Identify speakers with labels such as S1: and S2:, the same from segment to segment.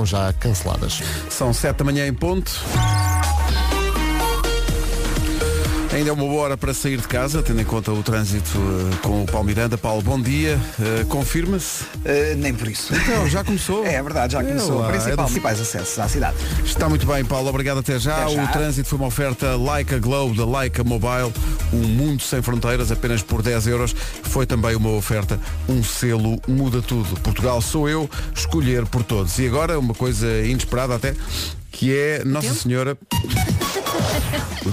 S1: estão já canceladas.
S2: São 7 da manhã em ponto. Ainda é uma boa hora para sair de casa, tendo em conta o trânsito uh, com o Paulo Miranda. Paulo, bom dia. Uh, Confirma-se?
S3: Uh, nem por isso.
S2: Então, já começou?
S3: É verdade, já começou.
S2: lá,
S3: Principal,
S2: é do-
S3: principais acessos à cidade.
S2: Está muito bem, Paulo. Obrigado até já.
S3: Até já.
S2: O trânsito foi uma oferta Leica Globe da Leica Mobile, um mundo sem fronteiras, apenas por 10 euros. Foi também uma oferta, um selo muda tudo. Portugal sou eu, escolher por todos. E agora uma coisa inesperada até, que é Nossa
S4: Tempo?
S2: Senhora.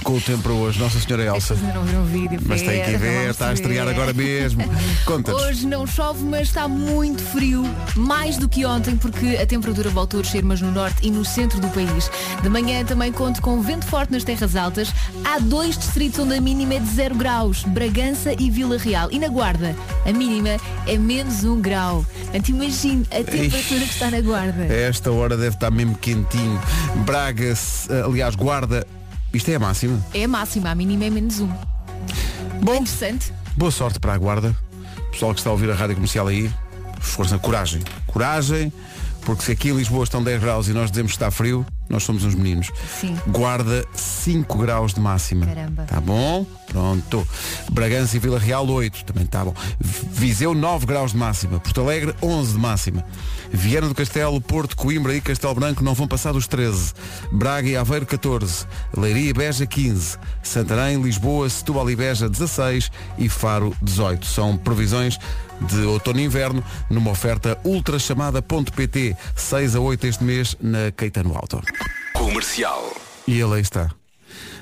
S2: Com o tempo para hoje, Nossa Senhora Elsa.
S4: Vocês ainda não viram o vídeo.
S2: Mas tem que ver, está a estrear agora mesmo. Conta-nos.
S4: Hoje não chove, mas está muito frio, mais do que ontem, porque a temperatura voltou a descer, mas no norte e no centro do país. De manhã também conto com vento forte nas terras altas. Há dois distritos onde a mínima é de 0 graus, Bragança e Vila Real. E na Guarda, a mínima é menos 1 grau. Portanto, imagine a temperatura que está na Guarda.
S2: Esta hora deve estar mesmo quentinho. Braga, aliás, Guarda. Isto é a máxima.
S4: É a máxima, a mínima é menos 1.
S2: Bom.
S4: Interessante.
S2: Boa sorte para a guarda. Pessoal que está a ouvir a rádio comercial aí, força, coragem. Coragem, porque se aqui em Lisboa estão 10 graus e nós dizemos que está frio, nós somos uns meninos.
S4: Sim.
S2: Guarda 5 graus de máxima.
S4: Caramba.
S2: Tá bom? Pronto. Bragança e Vila Real 8, também está bom. Viseu 9 graus de máxima. Porto Alegre 11 de máxima. Viana do Castelo, Porto, Coimbra e Castelo Branco não vão passar dos 13. Braga e Aveiro 14. Leiria e Beja 15. Santarém, Lisboa, Setúbal e Beja 16 e Faro 18. São previsões de outono e inverno numa oferta ultrachamada.pt 6 a 8 este mês na Caetano Auto.
S5: Comercial.
S2: E ele aí está.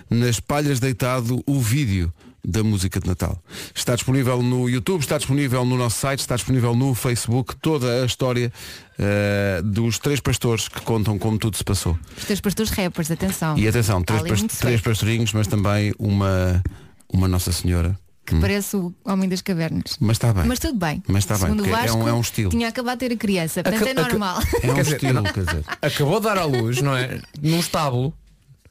S2: Nas palhas deitado o vídeo da música de Natal. Está disponível no YouTube, está disponível no nosso site, está disponível no Facebook, toda a história eh, dos três pastores que contam como tudo se passou.
S4: Os teus pastores rappers, atenção.
S2: E atenção, três,
S4: Ali
S2: pas-
S4: muito
S2: três pastorinhos, mas também uma, uma Nossa Senhora.
S4: Que parece o Homem das Cavernas.
S2: Mas está bem.
S4: Mas tudo bem.
S2: Mas está bem,
S4: Segundo o
S2: é
S4: Vasco,
S2: um- é um estilo.
S4: Tinha acabado de ter a criança, portanto
S1: Aca-
S4: é normal.
S2: É um
S1: Quer
S2: estilo, quer dizer.
S1: Acabou de dar à luz, não é? Num estábulo,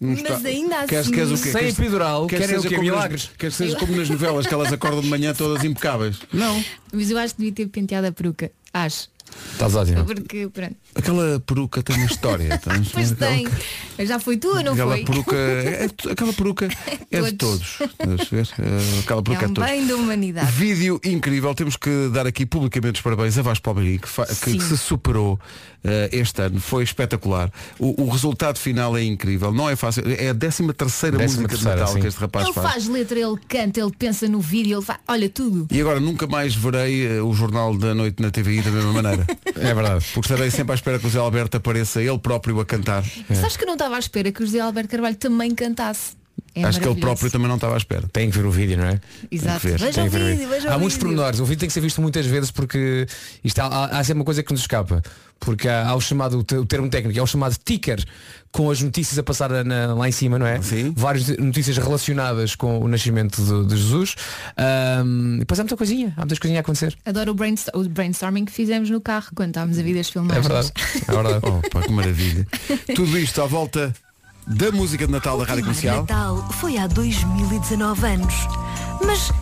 S4: Mas ainda assim.
S2: Queres, queres o quê?
S1: sem epidural,
S2: queres
S1: querem o
S2: seja
S1: quê?
S2: como nas-
S1: Milagres?
S2: Queres que seja como nas novelas, que elas acordam de manhã todas impecáveis? Não.
S4: Mas eu acho que devia ter penteado a peruca. Acho.
S1: Estás ótimo.
S4: Porque, pronto.
S2: Aquela peruca tem uma história.
S4: Pois
S2: aquela-
S4: tem. Mas já foi tua, não
S2: aquela
S4: foi?
S2: peruca é, é- aquela peruca é de todos. Eh, Aquela peruca
S4: É
S2: é
S4: um
S2: de todos.
S4: bem da humanidade.
S2: Vídeo incrível, temos que dar aqui publicamente os parabéns a Vasco Palmeirinho que, fa- que se superou eh, este ano, foi espetacular. O, o resultado final é incrível, não é fácil, é a 13 terceira
S1: Décima
S2: música de
S1: terceira,
S2: Natal
S1: sim.
S2: que este rapaz
S4: Ele
S2: faz.
S4: faz letra, ele canta, ele pensa no vídeo, ele faz. Olha tudo.
S2: E agora nunca mais verei eh, o Jornal da Noite na TVI da mesma maneira.
S1: É verdade.
S2: Porque estarei sempre à espera que o Zé Alberto apareça ele próprio a cantar.
S4: Sabes que eu não estava à espera que o José Alberto Carvalho também cantasse. É
S2: Acho que ele próprio também não estava à espera.
S1: Tem que ver o vídeo, não é?
S4: Exato.
S2: ver,
S4: Veja
S1: Tem
S4: o
S1: que ver o
S4: vídeo, veja
S1: Há
S4: o
S1: muitos
S4: vídeo.
S1: pormenores. O vídeo tem que ser visto muitas vezes porque isto há, há, há sempre uma coisa que nos escapa. Porque há, há o chamado, o te- o termo técnico, é o chamado ticker com as notícias a passar na- lá em cima, não é?
S2: Sim.
S1: Várias notícias relacionadas com o nascimento de, de Jesus. Ahm, e depois há muita coisinha, há muitas coisinhas a acontecer.
S4: Adoro o, brainstorm- o brainstorming que fizemos no carro quando estávamos a vir das
S1: É
S4: filmagens.
S1: verdade. É verdade.
S2: Oh, pá, que maravilha. Tudo isto à volta da música de Natal da Rádio Comercial.
S6: Natal foi há 2019 anos. Mas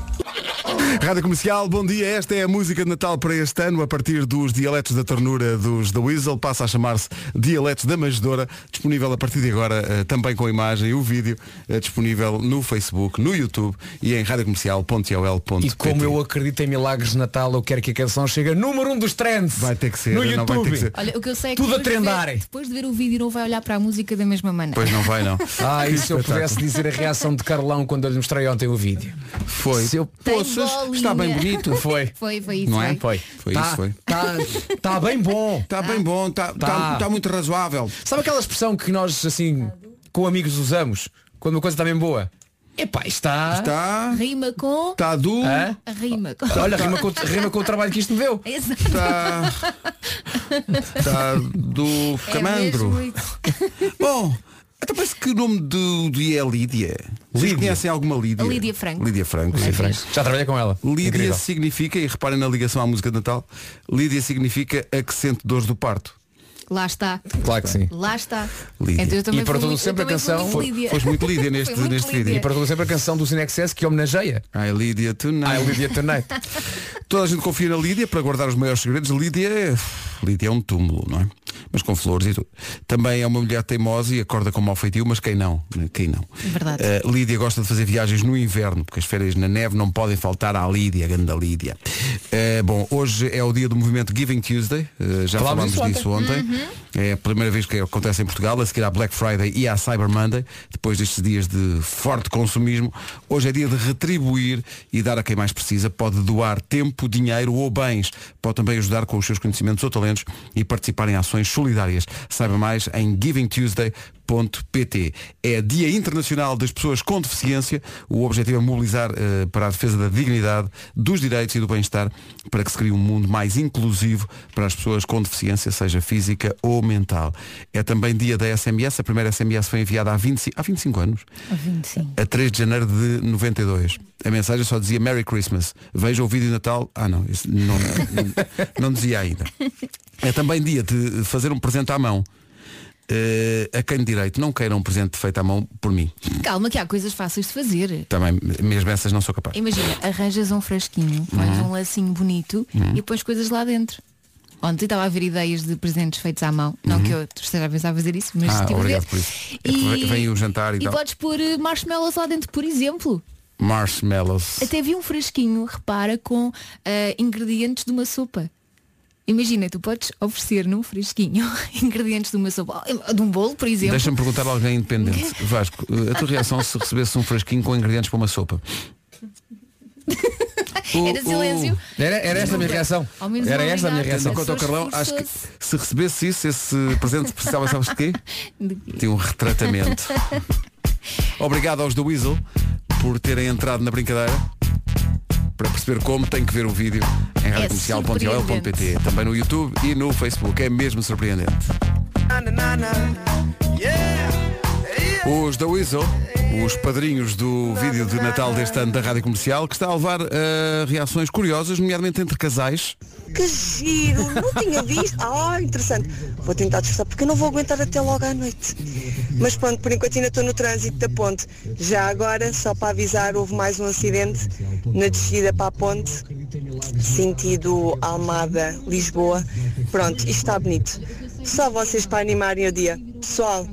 S2: Rádio Comercial, bom dia. Esta é a música de Natal para este ano, a partir dos dialetos da ternura dos The Weasel, passa a chamar-se Dialetos da Manjedora, disponível a partir de agora eh, também com imagem e o vídeo, eh, disponível no Facebook, no YouTube e em radiocomercial.ol.pt.
S1: E como eu acredito em milagres de Natal, eu quero que a canção chegue a número um dos trends.
S2: Vai ter que ser,
S1: No
S2: não vai ter
S1: YouTube.
S2: que ser.
S4: Olha, o que eu sei é que
S1: Tudo a
S4: depois de depois de ver o vídeo não vai olhar para a música da mesma maneira.
S2: Pois não vai não.
S1: Ah, e se eu pudesse dizer a reação de Carlão quando eu lhe mostrei ontem o vídeo?
S2: Foi.
S1: Se eu-
S4: Tem Bolinha.
S2: está bem bonito.
S1: Foi.
S4: Foi, foi isso.
S2: Não é?
S4: foi.
S2: Foi
S1: tá,
S2: isso, foi.
S1: Tá, tá bem bom.
S2: Está bem bom, está
S1: Tá.
S2: tá, tá muito razoável.
S1: Sabe aquela expressão que nós, assim, com amigos usamos? Quando uma coisa está bem boa? Epá, está...
S2: Está.
S4: Rima com.
S2: Está do.
S1: Hã?
S4: Rima com.
S1: Olha, rima com, rima com o trabalho que isto me deu.
S4: Exato.
S2: Está. Está do
S4: É
S2: camandro.
S4: mesmo isso.
S2: Bom, até parece que o nome do dia é Lídia. Vocês
S1: Lídia.
S2: conhecem alguma Lídia?
S4: A Lídia Franco.
S2: Lídia Franco. sim.
S1: Já trabalhei com ela.
S2: Lídia
S1: Incrível.
S2: significa, e reparem na ligação à música de Natal, Lídia significa a que sente dores do parto.
S4: Lá está.
S1: Claro que sim.
S4: Lá está.
S2: Lídia.
S4: Então eu também
S1: E para
S4: fui
S1: todo
S4: muito-
S1: sempre
S4: eu também
S1: a
S4: fui
S1: canção
S4: muito
S1: foi-
S4: Lídia.
S2: Foste muito Lídia neste,
S4: Foi muito
S2: neste
S4: Lídia.
S2: vídeo.
S1: E para todo sempre a canção do Cinexcess que homenageia.
S2: Ai, Lídia,
S1: Ah,
S2: tonight.
S1: Lídia Tonight.
S2: Toda a gente confia na Lídia para guardar os maiores segredos. Lídia Lídia é um túmulo, não é? Mas com flores e tudo. Também é uma mulher teimosa e acorda com mau feitio, mas quem não? Quem não?
S4: Verdade.
S2: Uh, Lídia gosta de fazer viagens no inverno, porque as férias na neve não podem faltar à Lídia, a grande Lídia. Uh, bom, hoje é o dia do movimento Giving Tuesday, uh, já
S1: Falámos
S2: falámos
S1: disso
S2: disso ontem. É a primeira vez que acontece em Portugal, a seguir à Black Friday e à Cyber Monday, depois destes dias de forte consumismo. Hoje é dia de retribuir e dar a quem mais precisa. Pode doar tempo, dinheiro ou bens. Pode também ajudar com os seus conhecimentos ou talentos e participar em ações solidárias. Saiba mais em givingtuesday.pt. É Dia Internacional das Pessoas com Deficiência. O objetivo é mobilizar eh, para a defesa da dignidade, dos direitos e do bem-estar para que se crie um mundo mais inclusivo para as pessoas com deficiência, seja física ou mental. É também dia da SMS. A primeira SMS foi enviada há 25, há 25 anos
S4: A 25.
S2: a 3 de janeiro de 92. A mensagem só dizia Merry Christmas. Veja o vídeo de Natal. Ah não, isso não, não, não dizia ainda. É também dia de fazer um presente à mão. Eh, a quem de direito não queira um presente feito à mão por mim.
S4: Calma que há coisas fáceis de fazer.
S2: Também, mesmo essas não sou capaz.
S4: Imagina, arranjas um frasquinho, pões
S2: Uhum.
S4: um lacinho bonito e pões coisas lá dentro. Ontem estava a ver ideias de presentes feitos à mão. Não que eu esteja a pensar a fazer isso, mas
S2: Uhum. Ah,
S4: ver.
S2: obrigado por isso. É que vem- vem o jantar e
S4: e
S2: tal.
S4: podes pôr eh, marshmallows lá dentro, por exemplo.
S2: Marshmallows.
S4: Até vi um frasquinho, repara, com eh, ingredientes de uma sopa. Imagina, tu podes oferecer num frasquinho ingredientes de uma sopa, de um bolo, por exemplo.
S2: Deixa-me perguntar a alguém independente. Vasco, eh, a tua reação se recebesse um frasquinho com ingredientes para uma sopa? O-
S4: Era silêncio.
S1: Era, era esta a minha reação. Era esta a minha reação.
S2: Quanto ao Carlão, acho que se recebesse isso, esse presente precisava, sabes de quê?
S4: De quê?
S2: Tinha um retratamento. Obrigado aos do Weasel por terem entrado na brincadeira. Para perceber como tem que ver o vídeo em radiocomercial.ol.pt Também no YouTube e no Facebook. É mesmo surpreendente. Os da Weasel, os padrinhos do vídeo de Natal deste ano da Rádio Comercial, que está a levar a reações curiosas, nomeadamente entre casais.
S5: Que giro! Não tinha visto. Ah, interessante. Vou tentar disfarçar porque eu não vou aguentar até logo à noite. Mas pronto, por enquanto ainda estou no trânsito da ponte. Já agora, só para avisar, houve mais um acidente na descida para a ponte, sentido Almada, Lisboa. Pronto, isto está bonito. Só vocês para animarem o dia. Pessoal,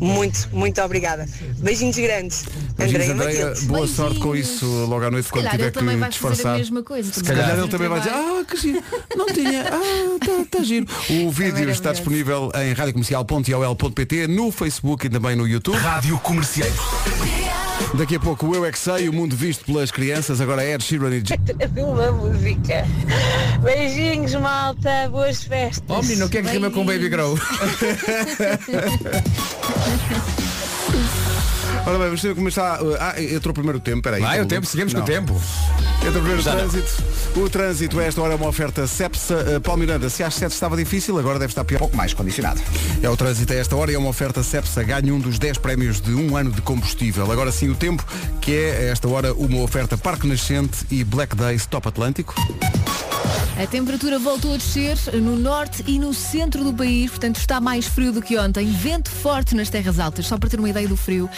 S5: muito, muito obrigada. Beijinhos grandes.
S2: Beijinhos,
S5: Andréia Matilde.
S2: boa sorte com isso logo à noite
S4: Se
S2: quando
S4: calhar
S2: tiver
S4: ele
S2: que
S4: também vai fazer a
S2: disfarçar.
S4: mesma coisa.
S2: Se calhar ele também vai dizer, ah, que giro, não tinha, ah, tá, tá giro. O vídeo está
S4: maravilhoso.
S2: disponível em radiocomercial.ol.pt, no Facebook e também no YouTube.
S7: Rádio Comercial.
S2: Daqui a pouco o Eu É Que Sei, o mundo visto pelas crianças, agora é Ed Sheeran e J-
S8: de uma música. Beijinhos, malta. Boas festas.
S1: Oh menino, o que é que rima com Baby Grow?
S2: Ora bem, vamos ver como está. uh, Ah, entrou o primeiro tempo, peraí. Então,
S1: o tempo, seguimos com o tempo.
S2: Entra o primeiro
S1: não.
S2: trânsito. O trânsito, a esta hora, é uma oferta Cepsa. Uh, Paulo Miranda, se às 7 estava difícil, agora deve estar pior.
S3: pouco mais condicionado.
S2: É o trânsito a esta hora e é uma oferta Cepsa. Ganhe um dos 10 prémios de um ano de combustível. Agora sim o tempo, que é a esta hora uma oferta Parque Nascente e Black Days Top Atlântico.
S4: A temperatura voltou a descer no norte e no centro do país, portanto está mais frio do que ontem. Vento forte nas terras altas, só para ter uma ideia do frio.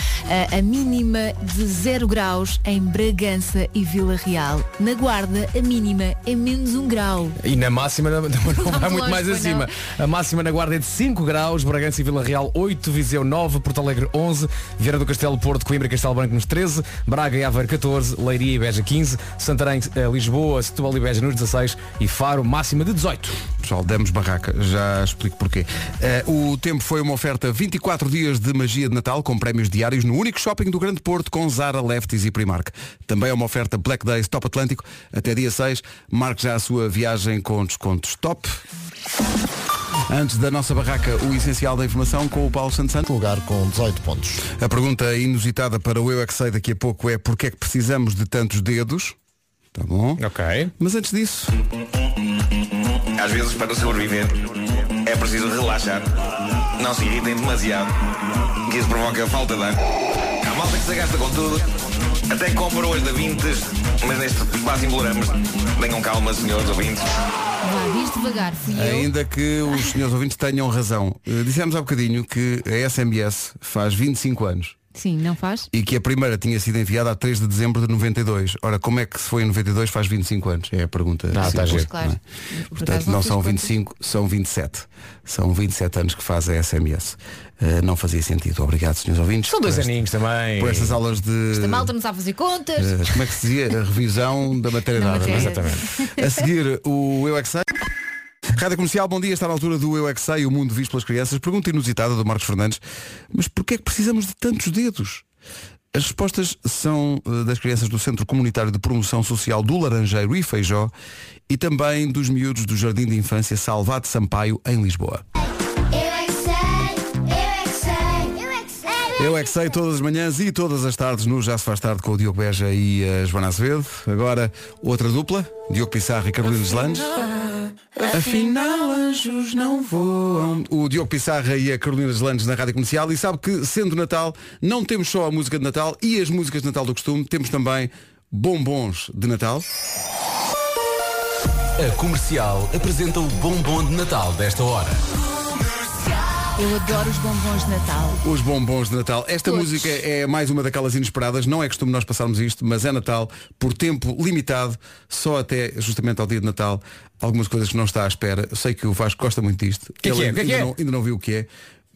S4: A, a mínima de 0 graus em Bragança e Vila Real. Na Guarda, a mínima é menos 1 grau.
S1: E na máxima não, não vai muito mais acima. A máxima na Guarda é de 5 graus, Bragança e Vila Real 8, Viseu 9, Porto Alegre 11, Vieira do Castelo, Porto, Coimbra e Castelo Branco nos 13, Braga e Aveiro 14, Leiria e Beja 15, Santarém, eh, Lisboa, Setúbal e Beja nos 16 e Faro máxima de 18.
S2: Pessoal, demos barraca, já explico porquê. Eh, o tempo foi uma oferta 24 dias de magia de Natal com prémios diários no único shopping do Grande Porto com Zara, Lefties e Primark. Também é uma oferta Black Days Top Atlântico até dia 6. Marque já a sua viagem com descontos top. Antes da nossa barraca, o essencial da informação com o Paulo Santos Santos.
S9: lugar com 18 pontos.
S2: A pergunta inusitada para o Eu é que sei daqui a pouco é porquê é que precisamos de tantos dedos? Tá bom?
S1: Ok.
S2: Mas antes disso,
S10: Às vezes, para sobreviver, é preciso relaxar. Não se irritem demasiado, que isso provoca falta de ar. Há malta que se gasta com tudo, até compra hoje da Vintes, mas neste quase emboloramos. Tenham calma, senhores ouvintes.
S4: Vá, diz devagar, fui eu.
S2: ainda que os senhores ouvintes tenham razão, eh, dissemos há bocadinho que a SMS faz 25 anos.
S4: Sim, não faz?
S2: e que a primeira tinha sido enviada a 3 de dezembro de 92. Ora, como é que se foi em 92 faz 25 anos? É a pergunta.
S1: Ah, tá
S2: simples,
S1: giro.
S4: Claro.
S2: não é?
S4: Por
S2: Portanto, não
S4: não
S2: são
S4: fiz contas.
S2: 25, são 27. São 27 anos que faz a SMS. Uh, não fazia sentido. Obrigado, senhores ouvintes.
S1: São dois
S2: esta-
S1: aninhos também.
S2: Por estas aulas de.
S4: Esta malta não sabe fazer contas.
S2: eh, como é que se dizia? A revisão da matéria
S4: Da
S2: é?
S4: matéria.
S1: Exatamente.
S2: A seguir, o Eu é que Sei. Rádio Comercial, bom dia, está na altura do Eu é que Sei, o mundo visto pelas crianças. Pergunta inusitada do Marcos Fernandes, mas porquê é que precisamos de tantos dedos? As respostas são eh, das crianças do Centro Comunitário de Promoção Social do Laranjeiro e Feijó e também dos miúdos do Jardim de Infância Salvado Sampaio, em Lisboa.
S7: Eu é que sei
S2: todas as manhãs e todas as tardes no Já se faz tarde com o Diogo Beja e a Joana Azevedo. Agora outra dupla, Diogo Pissarro e Carolina Deslandes. Afinal anjos não voam. O Diogo Pissarra e a Carolina Deslandes na Rádio Comercial e sabe que sendo Natal não temos só a música de Natal e as músicas de Natal do costume, temos também bombons de Natal.
S9: A comercial apresenta o bombom de Natal desta hora.
S4: Eu adoro os bombons de Natal.
S2: Os bombons de Natal. Esta
S4: Todos.
S2: música é mais uma daquelas inesperadas. Não é costume nós passarmos isto, mas é Natal por tempo limitado, só até justamente ao dia de Natal. Algumas coisas que não está à espera. Eu sei que o Vasco gosta muito disto.
S1: Que que
S2: Ele
S1: é? Que
S2: ainda,
S1: que é?
S2: Não, ainda não viu o que é,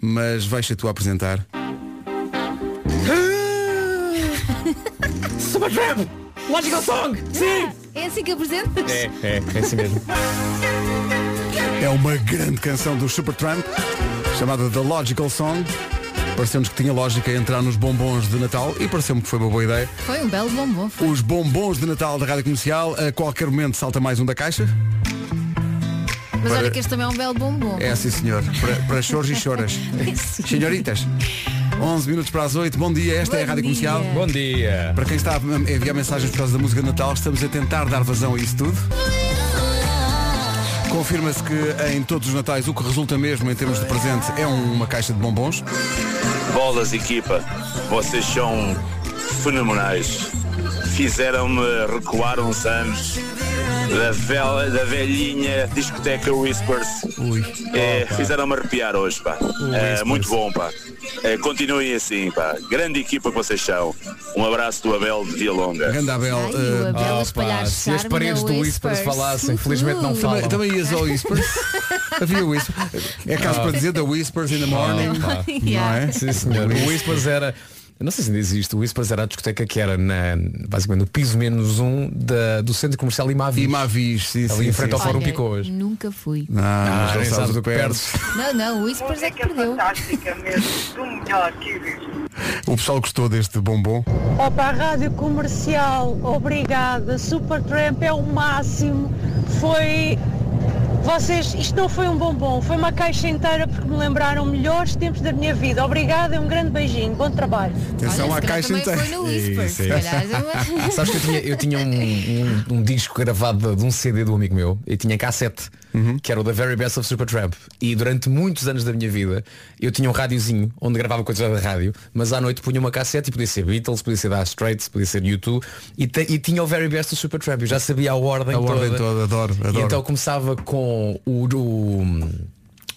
S2: mas vais ser tu a apresentar.
S1: Supertramp! Logical Song! Sim!
S4: É assim que apresentas?
S1: É, é, é assim mesmo.
S2: É uma grande canção do Supertramp, chamada The Logical Song. Pareceu-nos que tinha lógica entrar nos bombons de Natal e pareceu-me que foi uma boa ideia.
S4: Foi um belo bombom. foi.
S2: Os bombons de Natal da Rádio Comercial, a qualquer momento salta mais um da caixa.
S4: Mas
S2: Para-
S4: olha que este também é um belo bombom.
S2: É sim senhor, para, para choros e choras. Senhoritas, 11 minutos para as 8, bom dia, esta é a
S4: Bom
S2: Rádio
S4: dia.
S2: Comercial.
S1: Bom dia.
S2: Para quem está a enviar mensagens por causa da música de Natal, estamos a tentar dar vazão a isso tudo. Confirma-se que em todos os natais o que resulta mesmo em termos de presente é um- uma caixa de bombons.
S11: Bolas, equipa, vocês são fenomenais. Fizeram-me recuar uns anos da, vel- da velhinha discoteca Whispers. É, Fizeram-me arrepiar hoje, pá. É,
S1: Whispers.
S11: muito bom, pá. É, continuem assim, pá. Grande equipa que vocês são. Um abraço do Abel de Vilonga.
S2: Grande Abel.
S4: Ai,
S2: eh,
S4: Abel espalhar
S1: se as paredes do Whispers falassem, felizmente não falam.
S2: também, também ias ao Whispers. Havia Whispers. É caso para dizer da Whispers in the morning. Não
S4: Yeah.
S2: é?
S1: Sim, senhor. O Whispers era. Eu Não sei se ainda existe. O Whispers era a discoteca que era na, basicamente no piso menos um da, do centro comercial Imavis.
S2: E Mavis, sim,
S1: Ali
S2: sim,
S1: em frente
S2: sim,
S1: ao. Fórum Picoas.
S4: Nunca fui.
S2: Não,
S1: Ah,
S2: não
S1: nem
S2: sabes
S1: sabes
S2: o
S1: o
S2: que
S1: que
S2: perdes.
S4: Não, não, o Whispers é que perdeu.
S5: Fantástica mesmo, do melhor que existe.
S2: O pessoal gostou deste bombom.
S8: Opa, Rádio Comercial, obrigada. Supertramp é o máximo. Foi. Vocês, isto não foi um bombom, foi uma caixa inteira porque me lembraram melhores tempos da minha vida. Obrigada e um grande beijinho. Bom trabalho.
S2: Atenção
S4: Olha,
S2: à caixa inteira.
S4: foi no Whispers.
S1: Sim,
S4: se calhar. é
S1: Sabes que eu tinha, eu tinha um, um- um disco gravado de um CD do amigo meu e tinha cassete, que era o The Very Best of Supertramp. E durante muitos anos da minha vida eu tinha um rádiozinho onde gravava coisas da rádio, mas à noite punha uma cassete e podia ser Beatles, podia ser Dire Straits, podia ser U2 e, e tinha o Very Best of Supertramp. Eu já sabia a ordem
S2: A
S1: toda.
S2: ordem toda, adoro,
S1: E
S2: adoro.
S1: então começava com o, o,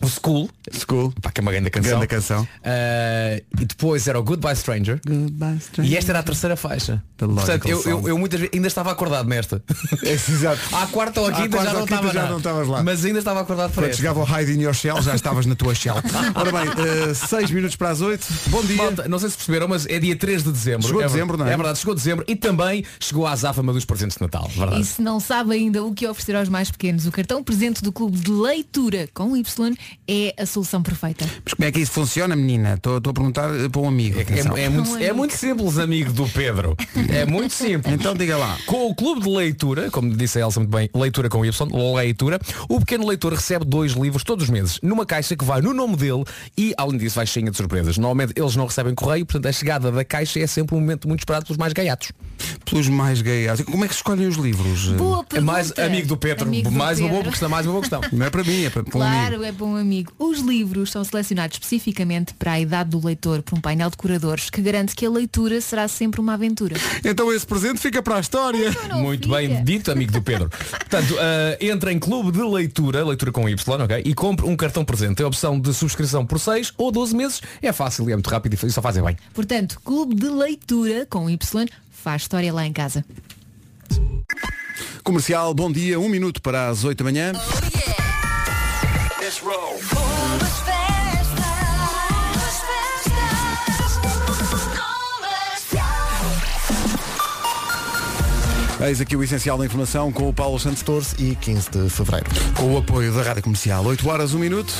S1: o School,
S2: School.
S1: pá, que é uma grande canção.
S2: Grande canção.
S1: Ah, e depois era o Goodbye Stranger.
S2: Goodbye,
S1: E esta era a terceira faixa. Portanto, eu, eu, eu muitas vezes ainda estava acordado nesta.
S2: Exato.
S1: À quarta ou à
S2: À
S1: quinta
S2: quarta
S1: já
S2: ou
S1: não
S2: quinta
S1: estava
S2: já não estavas lá.
S1: Mas ainda estava acordado para
S2: Quando
S1: esta.
S2: chegava o Hide in Your Shell, já estavas na tua shell. Ora bem, 6 minutos para as 8. Bom dia.
S1: Malta, não sei se perceberam, mas é dia 3 de dezembro.
S2: Chegou
S1: é,
S2: dezembro, não é?
S1: É verdade, chegou dezembro e também chegou a azáfama dos presentes de Natal. Verdade.
S4: E se não sabe ainda o que oferecer aos mais pequenos, o cartão presente do Clube de Leitura com Y é a solução perfeita.
S2: Mas como é que isso funciona, menina? Estou a perguntar eh, para um amigo. atenção.
S1: É, é muito, é muito simples, amigo do Pedro. É muito simples.
S2: Então diga lá.
S1: Com o clube de leitura, como disse a Elsa muito bem, leitura com Y, leitura, o pequeno leitor recebe dois livros todos os meses, numa caixa que vai no nome dele e, além disso, vai cheia de surpresas. Normalmente eles não recebem correio, portanto a chegada da caixa é sempre um momento muito esperado pelos mais gaiatos.
S2: Pelos mais gays. Como é que se escolhem os livros?
S4: Boa
S1: É
S4: pergunta.
S1: mais amigo do Pedro,
S4: Amigo do
S1: mais uma boa
S4: Pedro.
S1: questão, mais uma boa questão.
S2: Não é para mim, é para, para um amigo.
S4: Claro, é para amigo. Os livros são selecionados especificamente para a idade do leitor por um painel de curadores que garante que a leitura será sempre uma aventura.
S2: Então esse presente fica para a história.
S1: Muito bem dito, amigo do Pedro. Portanto, uh, entra em clube de leitura, leitura com Y, ok? E compre um cartão presente. Tem a opção de subscrição por 6 ou 12 meses. É fácil e é muito rápido e só fazem bem.
S4: Portanto, clube de leitura com Y faz história lá em casa.
S2: Comercial, bom dia, um minuto para as 8 da manhã. Eis aqui o essencial da informação com o Paulo Santos
S12: 14 e 15 de fevereiro.
S2: Com o apoio da Rádio Comercial. 8 horas, 1 minuto.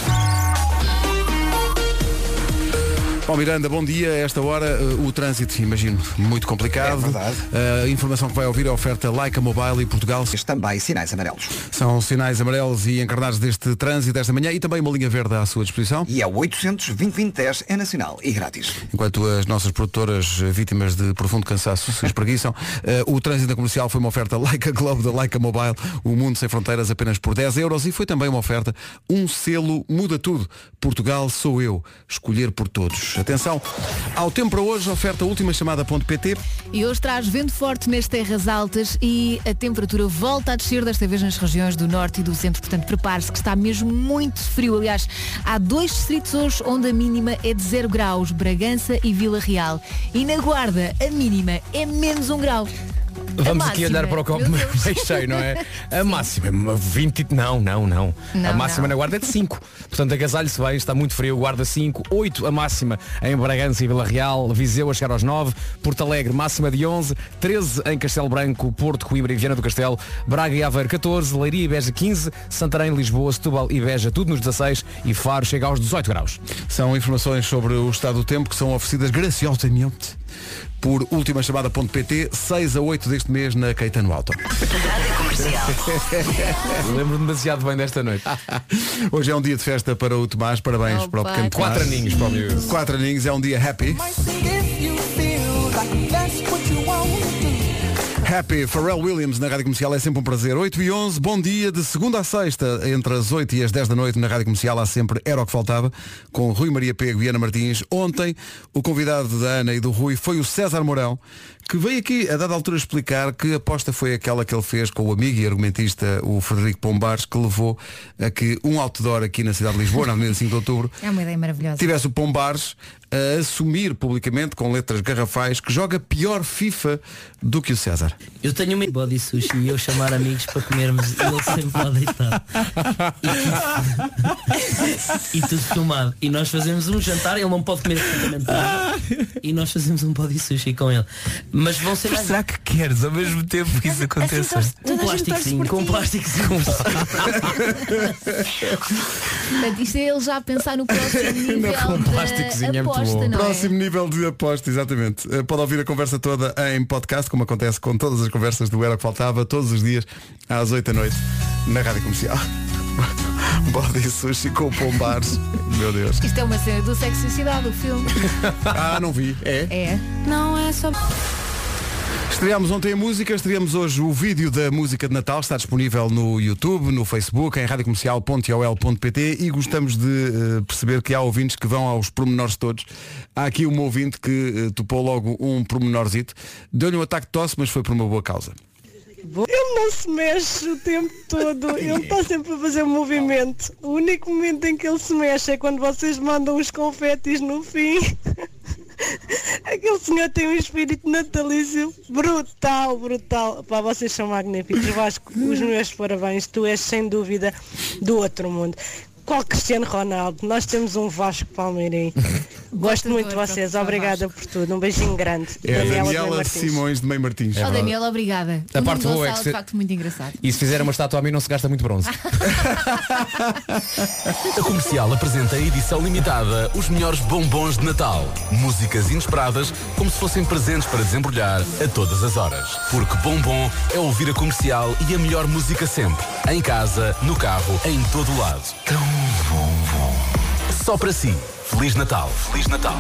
S2: Paulo Miranda, bom dia. A esta hora uh, o trânsito, imagino, muito complicado.
S3: É verdade.
S2: A informação que vai ouvir é a oferta Leica Mobile e Portugal.
S3: Também sinais amarelos.
S2: São sinais amarelos e encarnados deste trânsito desta manhã e também uma linha verde à sua disposição.
S3: E é o 800 é nacional e grátis.
S2: Enquanto as nossas produtoras uh, vítimas de profundo cansaço se espreguiçam, o trânsito comercial foi uma oferta Leica Globe da Leica Mobile, o mundo sem fronteiras apenas por 10 euros e foi também uma oferta um selo muda tudo. Portugal sou eu, escolher por todos. Atenção, ao tempo para hoje, oferta última chamada.pt.
S4: E hoje traz vento forte nas terras altas e a temperatura volta a descer desta vez nas regiões do norte e do centro. Portanto, prepare-se que está mesmo muito frio. Aliás, há dois distritos hoje onde a mínima é de 0 graus, Bragança e Vila Real. E na Guarda, a mínima é menos 1 grau.
S1: Vamos
S4: A
S1: aqui
S4: máxima,
S1: olhar para o copo meio cheio, não é? A máxima, uma 20. Não, não, não.
S4: Não,
S1: a máxima
S4: não.
S1: na guarda é de 5. Portanto, agasalho-se bem, está muito frio, guarda 5, 8 a máxima em Bragança e Vila Real, Viseu a chegar aos 9, Porto Alegre máxima de 11, 13 em Castelo Branco, Porto, Coimbra e Viana do Castelo, Braga e Aveiro 14, Leiria e Beja 15, Santarém, Lisboa, Setúbal e Beja tudo nos 16 e Faro chega aos 18 graus.
S2: São informações sobre o estado do tempo que são oferecidas graciosamente por ultimachamada.pt 6 a 8 deste mês na Caetano Auto.
S1: Lembro-me demasiado bem desta noite.
S2: Hoje é um dia de festa para o Tomás, parabéns
S4: Opa,
S2: para o pequeno Tomás.
S1: Quatro aninhos para o.
S2: Quatro aninhos, é um dia happy. Happy, Pharrell Williams na Rádio Comercial é sempre um prazer. 8 e 11, bom dia, de segunda a sexta, entre as 8 e as 10 da noite na Rádio Comercial há sempre Era o que Faltava, com Rui Maria Pego e Ana Martins. Ontem, o convidado da Ana e do Rui foi o César Mourão, que veio aqui a dada altura explicar que a aposta foi aquela que ele fez com o amigo e argumentista, o Frederico Pombares, que levou a que um outdoor aqui na cidade de Lisboa, na Avenida 5 de Outubro,
S4: É uma ideia maravilhosa.
S2: tivesse o Pombares a assumir publicamente com letras garrafais que joga pior FIFA do que o César.
S13: Eu tenho uma body sushi e eu chamar amigos para comermos e ele sempre lá deitado. E tudo, e tudo filmado. E nós fazemos um jantar, ele não pode comer. E nós fazemos um body sushi com ele. Mas vão ser mais.
S14: Será que queres ao mesmo tempo que isso aconteça?
S13: Um plásticozinho, com um plásticozinho.
S4: Portanto, isto é ele já a pensar no próximo nível
S2: Com
S4: da
S2: plásticozinho é
S4: aposta, não é?
S2: Próximo nível de aposta, exatamente. Eh, Pode ouvir a conversa toda em podcast, como acontece com todas as conversas do Era o que Faltava, todos os dias, às 8 da noite, na Rádio Comercial. Body sushi com pombares. Meu Deus.
S4: Isto é uma cena do Sexo e Cidade, o filme.
S2: Ah, não vi. É?
S4: É. Não é só.
S2: Estreámos ontem a música, estreamos hoje o vídeo da música de Natal, está disponível no YouTube, no Facebook, em radiocomercial.ol.pt e gostamos de eh, perceber que há ouvintes que vão aos pormenores todos. Há aqui um ouvinte que eh, topou logo um pormenorzito, deu-lhe um ataque de tosse, mas foi por uma boa causa.
S15: Ele não se mexe o tempo todo, ele está sempre a fazer movimento. O único momento em que ele se mexe é quando vocês mandam os confetes no fim. Aquele senhor tem um espírito natalício brutal, brutal. Pá, vocês são magníficos. Vasco, os meus parabéns. Tu és sem dúvida do outro mundo. Qual Cristiano Ronaldo? Nós temos um Vasco Palmeirim. Gosto muito de vocês. Obrigada por tudo. Um beijinho grande.
S2: É
S15: Daniela de
S2: Daniela. Simões de Meio Martins.
S4: oh, Daniela, obrigada.
S1: A
S4: o
S1: parte boa é que se-
S4: de facto muito engraçado.
S1: E se fizer uma estátua a mim não se gasta muito bronze.
S9: A comercial apresenta a edição limitada Os melhores bombons de Natal. Músicas inesperadas, como se fossem presentes para desembrulhar a todas as horas. Porque bombom é ouvir a comercial e a melhor música sempre. Em casa, no carro, em todo lado. Tão bom, bom. Só para si. Feliz Natal. Feliz Natal.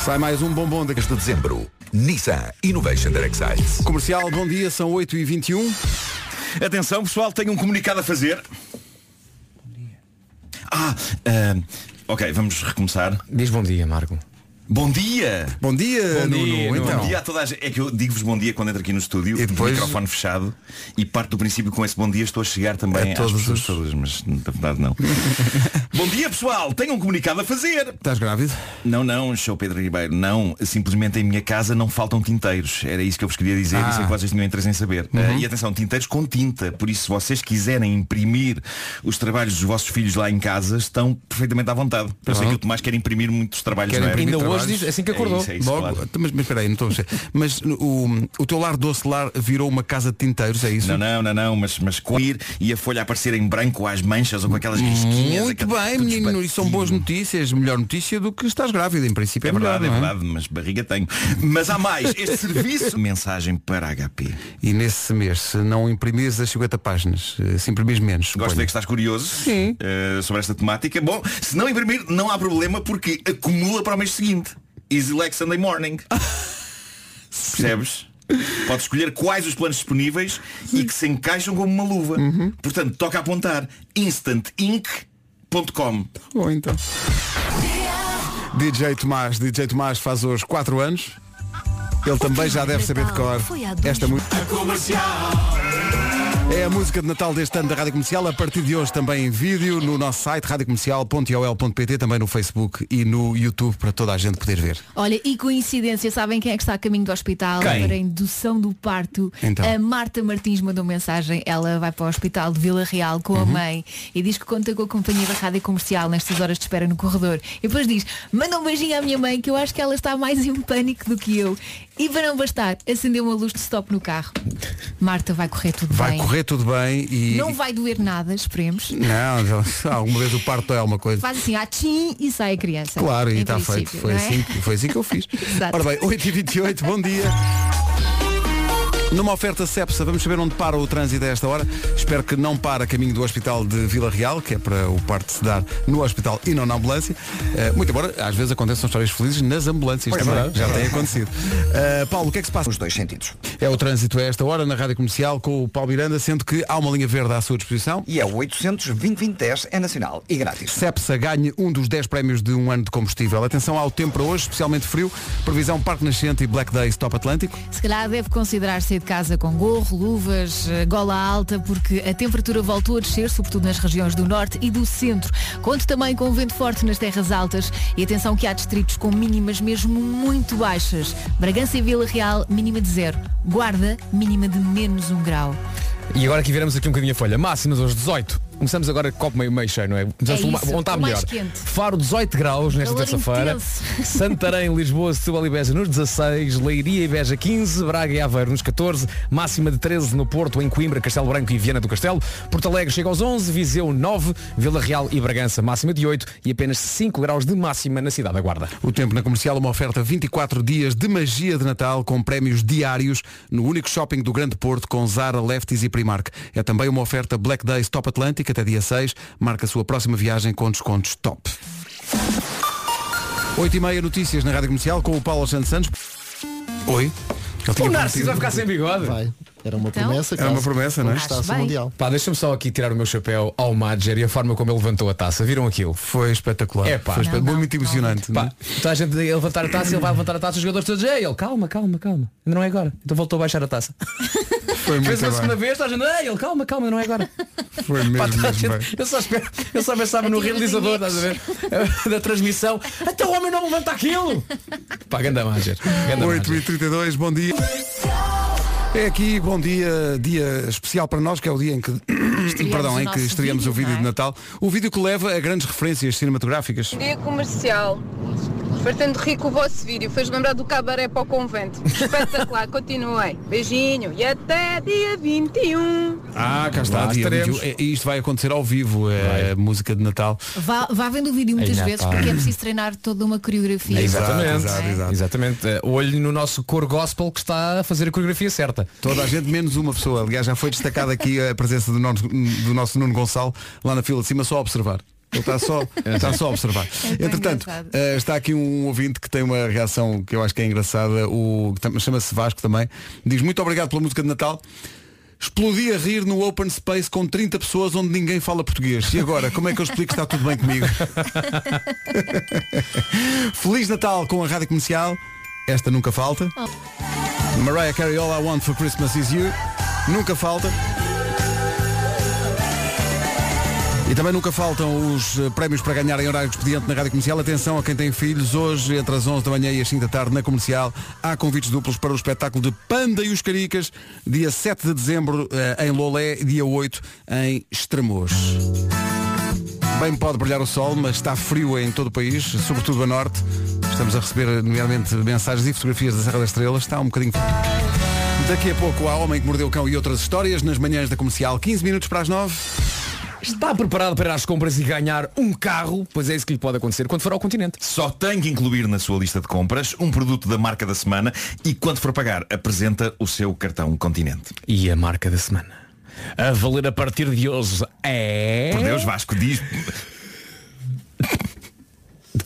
S2: Sai mais um bombom daqui
S16: de dezembro. Nissan Innovation Direct Sides.
S2: Comercial, bom dia, são 8h21.
S17: Atenção pessoal, tenho um comunicado a fazer.
S10: Ah, ah, ok, vamos recomeçar.
S1: Diz bom dia, Marco.
S10: Bom dia!
S2: Bom dia,
S1: Bom
S2: Nuno.
S1: dia, Nuno.
S2: Então.
S10: Bom dia a toda a gente. É que eu digo-vos bom dia quando entro aqui no estúdio,
S2: E depois-
S10: microfone fechado, e parto do princípio que com esse bom dia estou a chegar também
S2: A
S10: às
S2: todos
S10: pessoas
S2: os-
S10: todas, mas na verdade não. bom dia pessoal, tenho um comunicado a fazer.
S2: Estás grávido?
S10: Não, não, show Pedro Ribeiro, não. Simplesmente em minha casa não faltam tinteiros. Era isso que eu vos queria dizer
S2: Ah.
S10: e sei que vocês tinham interesse em saber. Eh, e atenção, tinteiros com tinta. Por isso, se vocês quiserem imprimir os trabalhos dos vossos filhos lá em casa, estão perfeitamente à vontade. Eu sei que o Tomás quer imprimir muitos trabalhos,
S2: Quer
S10: não é?
S1: Hoje diz, assim que
S10: É
S1: acordou.
S10: isso, é isso,
S2: Logo,
S10: claro.
S2: mas, mas espera aí, não estou a. Mas o, o teu lar doce lar virou uma casa de tinteiros, é isso?
S10: Não, não, não, não, mas, mas com ir e a folha aparecer em branco às manchas ou com aquelas risquinhas.
S2: Muito
S10: aquela-
S2: bem, menino, isso são boas notícias. Melhor notícia do que estás grávida, em princípio.
S10: É
S2: É, melhor,
S10: verdade, é
S2: não
S10: verdade, mas barriga tenho. Mas há mais, este serviço. Mensagem para HP.
S2: E nesse mês, se não imprimires as 50 páginas, eh, se imprimires menos.
S10: Gosto de ver
S2: suponho.
S10: que estás curioso
S2: Sim.
S10: eh, sobre esta temática. Bom, se não imprimir, não há problema porque acumula para o mês seguinte. Easy like Sunday morning. Percebes? Pode escolher quais os planos disponíveis e que se encaixam como uma luva.
S2: Uhum.
S10: Portanto, toca apontar instantink.com.
S2: Bom, então. DJ Tomás, DJ Tomás faz hoje 4 anos. Ele também já deve saber de cor esta música. É a música de Natal deste ano da Rádio Comercial, a partir de hoje também em vídeo no nosso site radiocomercial.ol.pt, também no Facebook e no YouTube para toda a gente poder ver.
S4: Olha, e coincidência, sabem quem é que está a caminho do hospital
S2: Quem?
S4: para a indução do parto?
S2: Então.
S4: A Marta Martins mandou mensagem. Ela vai para o hospital de Vila Real com
S2: Uhum.
S4: a mãe e diz que conta com a companhia da rádio comercial nestas horas de espera no corredor. E depois diz, manda um beijinho à minha mãe que eu acho que ela está mais em pânico do que eu. E para não bastar, acendeu uma luz de stop no carro. Marta, vai correr tudo
S2: Vai
S4: bem.
S2: correr tudo bem e.
S4: Não vai doer nada, esperemos.
S2: Não, alguma vez o parto é uma coisa.
S4: Faz assim, tchim e sai a criança.
S2: Claro, e está feito. Foi
S4: é?
S2: assim, foi assim que eu fiz.
S4: Exato.
S2: Ora bem, 8h28, bom dia. Numa oferta Cepsa, vamos saber onde para o trânsito a esta hora. Espero que não para a caminho do Hospital de Vila Real, que é para o parto se dar no hospital e não na ambulância. Eh, muito embora, às vezes aconteçam histórias felizes nas ambulâncias
S3: Pois
S2: também.
S3: é.
S2: Já tem acontecido. Eh, Paulo, o que é que se passa?
S3: Nos dois sentidos.
S2: É o trânsito a esta hora na Rádio Comercial com o Paulo Miranda, sendo que há uma linha verde à sua disposição.
S3: E é o 800 2010 é nacional e grátis.
S2: Cepsa ganhe um dos 10 prémios de um ano de combustível. Atenção ao tempo para hoje, especialmente frio. Previsão Parque Nascente e Black Days Top Atlântico.
S4: Se calhar deve considerar sair de casa com gorro, luvas, eh, gola alta, porque a temperatura voltou a descer, sobretudo nas regiões do norte e do centro. Conte também com vento forte nas terras altas e atenção que há distritos com mínimas mesmo muito baixas. Bragança e Vila Real, mínima de zero. Guarda, mínima de menos um grau.
S1: E agora aqui viramos aqui um bocadinho a folha. Máximas hoje 18. Começamos agora copo meio, meio cheio, não é? Começamos
S4: É
S1: pelo
S4: isso,
S1: onde está melhor.
S4: quente.
S1: Faro 18 graus nesta terça-feira. Santarém, Lisboa, Setúbal e Beja nos 16. Leiria e Beja 15. Braga e Aveiro nos 14. Máxima de 13 no Porto, em Coimbra, Castelo Branco e Viana do Castelo. Porto Alegre chega aos 11. Viseu 9. Vila Real e Bragança máxima de 8. E apenas 5 graus de máxima na cidade da Guarda.
S2: O tempo na comercial, uma oferta 24 dias de magia de Natal com prémios diários no único shopping do Grande Porto com Zara, Lefties e Primark. É também uma oferta Black Days Top Atlântico até dia 6. Marca a sua próxima viagem com descontos top. 8 e meia notícias na Rádio Comercial com o Paulo Santos Santos. Oi. Ele
S1: O Narciso vai ficar sem bigode.
S12: Vai. Era uma
S4: Então?
S12: promessa.
S2: Era uma promessa, não é?
S12: Mundial.
S1: Pá, deixa-me só aqui tirar o meu chapéu ao Madger e a forma como ele levantou a taça. Viram aquilo?
S2: Foi espetacular.
S1: É pá.
S2: Foi espe-
S4: Não, não,
S2: muito
S4: não.
S2: emocionante.
S1: Pá, toda a gente a levantar a taça, ele vai levantar a taça, os jogadores todos, ei, ele, calma, calma, calma. Ainda não é agora. Então voltou a baixar a taça.
S2: Foi muito
S1: Fez uma
S2: bem.
S1: segunda vez, toda a gente, ei, ele, calma, calma, não é agora.
S2: Foi
S1: Pá,
S2: mesmo,
S1: a
S2: mesmo
S1: gente-
S2: bem.
S1: eu só espero, eu só pensava no realizador, estás a ver? Da transmissão. Até o homem não levanta aquilo. Pá, ganda Madger. Ganda
S2: 8
S1: Madger.
S2: e 32 bom dia. É aqui, bom dia, dia especial para nós, que é o dia em que, perdão, em que estreamos o
S4: vídeo, não é?
S2: de Natal. O vídeo que leva a grandes referências cinematográficas.
S17: Dia comercial. Fartando rico o vosso vídeo. Fez lembrar do cabaré para o convento. Espetacular. Continuem. Beijinho. E até dia 21.
S2: Ah, cá está,
S1: Lá
S2: dia
S1: estaremos.
S2: 21. É, e isto vai acontecer ao vivo, é música de Natal.
S4: Vá, vá vendo o vídeo muitas vezes porque é preciso treinar toda uma coreografia.
S1: Exatamente,
S2: Exato, exato.
S1: Exatamente. Eh, Olho no nosso cor gospel que está a fazer a coreografia certa.
S2: Toda a gente, menos uma pessoa. Aliás, já foi destacada aqui a presença do nosso, do nosso Nuno Gonçalo lá na fila de cima, só a observar. Ele está só, está só a observar.
S4: É
S2: Entretanto, eh, está aqui um ouvinte que tem uma reação que eu acho que é engraçada, o chama-se Vasco também. Diz muito obrigado pela música de Natal. Explodi a rir no open space com 30 pessoas onde ninguém fala português. E agora, como é que eu explico que está tudo bem comigo? Feliz Natal com a Rádio Comercial. Esta nunca falta. Mariah Carey All I Want for Christmas Is You. Nunca falta. E também nunca faltam os eh, prémios para ganhar em horário de expediente na Rádio Comercial. Atenção a quem tem filhos. Hoje, entre as 11 da manhã e as 5 da tarde, na Comercial, há convites duplos para o espetáculo de Panda e os Caricas, dia 7 de dezembro eh, em Lolé, dia 8 em Estremoz. Bem pode brilhar o sol, mas está frio em todo o país, sobretudo a norte. Estamos a receber, nomeadamente, mensagens e fotografias da Serra das Estrelas. Está um bocadinho. Daqui a pouco há Homem que Mordeu o Cão e outras histórias nas manhãs da Comercial. 15 minutos para as 9.
S1: Está preparado para ir às compras e ganhar um carro? Pois é isso que lhe pode acontecer quando for ao continente.
S10: Só tem que incluir na sua lista de compras um produto da marca da semana e quando for pagar, apresenta o seu cartão Continente.
S1: E a marca da semana? A valer a partir de hoje é.
S10: Por Deus, Vasco, diz.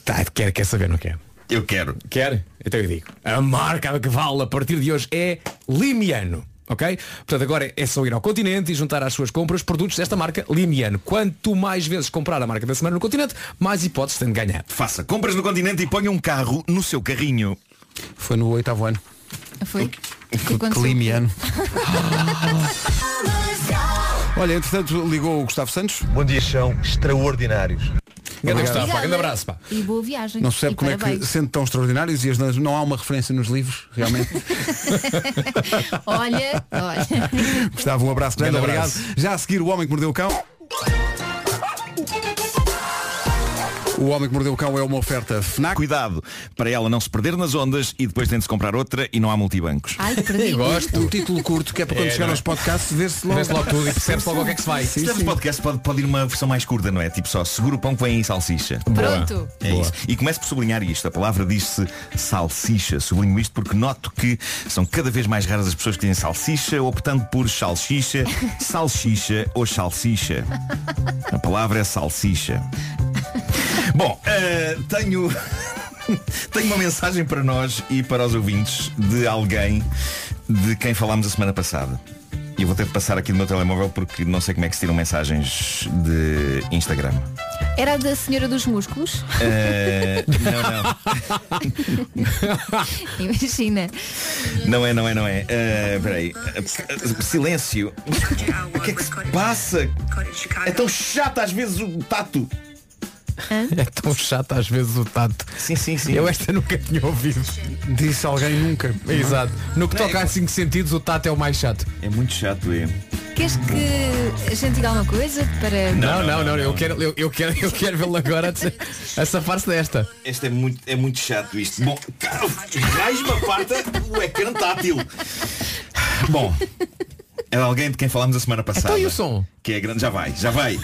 S1: Tá, quer, quer saber, não quer?
S10: Eu quero.
S1: Quer? Então eu digo. A marca que vale a partir de hoje é Limiano. Ok? Portanto, agora é só ir ao continente e juntar às suas compras produtos desta marca Limiano. Quanto mais vezes comprar a marca da semana no continente, mais hipóteses tem de ganhar.
S10: Faça compras no continente e ponha um carro no seu carrinho.
S2: Foi no oitavo ano.
S4: Foi? O que aconteceu?
S2: Climiano. Olha, entretanto, ligou o Gustavo Santos.
S12: Bom dia, são extraordinários.
S1: Grande
S2: Obrigado.
S1: Gustavo, pá, grande abraço, pá.
S4: E boa viagem.
S2: Não se percebe como é que,
S4: parabéns.
S2: sendo tão extraordinários, e as não- não há uma referência nos livros, realmente.
S4: Olha, olha.
S2: Gustavo, um abraço grande,
S10: Grande
S2: obrigado.
S10: abraço.
S2: Já a seguir, o Homem que Mordeu o Cão. O Homem que Mordeu o Cão é uma oferta FNAC.
S10: Cuidado para ela não se perder nas ondas e depois tem de se comprar outra e não há multibancos.
S4: Ai, perdi.
S2: Gosto. Um título curto que é para quando
S10: É,
S2: chegar
S10: não é?
S2: aos podcasts ver-se logo.
S1: Vê-se logo tudo e percebe-se logo o que é que se vai.
S10: Se tivermos podcast pode, pode ir uma versão mais curta, não é? Tipo só, segura o pão que vem em salsicha.
S4: Pronto.
S10: É isso. E começo por sublinhar isto. A palavra diz-se salsicha. Sublinho isto porque noto que são cada vez mais raras as pessoas que dizem salsicha, optando por salsicha, salsicha ou salsicha. A palavra é salsicha. Bom, eh, tenho. Tenho uma mensagem para nós e para os ouvintes de alguém de quem falámos a semana passada. E eu vou ter de passar aqui do meu telemóvel porque não sei como é que se tiram mensagens de Instagram.
S4: Era a da senhora dos músculos?
S10: Eh, não,
S4: Imagina.
S10: não. Não é, não é, não é. Eh, Espera aí. Eh, Silêncio. O que é que se passa? É tão chato às vezes o tato.
S1: É tão chato às vezes o tato.
S10: Sim, sim, sim.
S1: Eu esta nunca tinha ouvido.
S2: Disse alguém nunca.
S1: Exato. No que toca a cinco sentidos, o tato é o mais chato.
S10: É muito chato, é.
S4: Queres que a gente diga alguma coisa para.
S1: Não, não, não, eu quero, eu, eu quero, eu quero vê-lo agora a safar-se desta.
S10: Este é muito, é muito chato isto. Bom, raios-me aparta o ecrã tátil. Bom, é de alguém de quem falámos a semana passada.
S1: Então e o som?
S10: Que é grande. Já vai, já vai.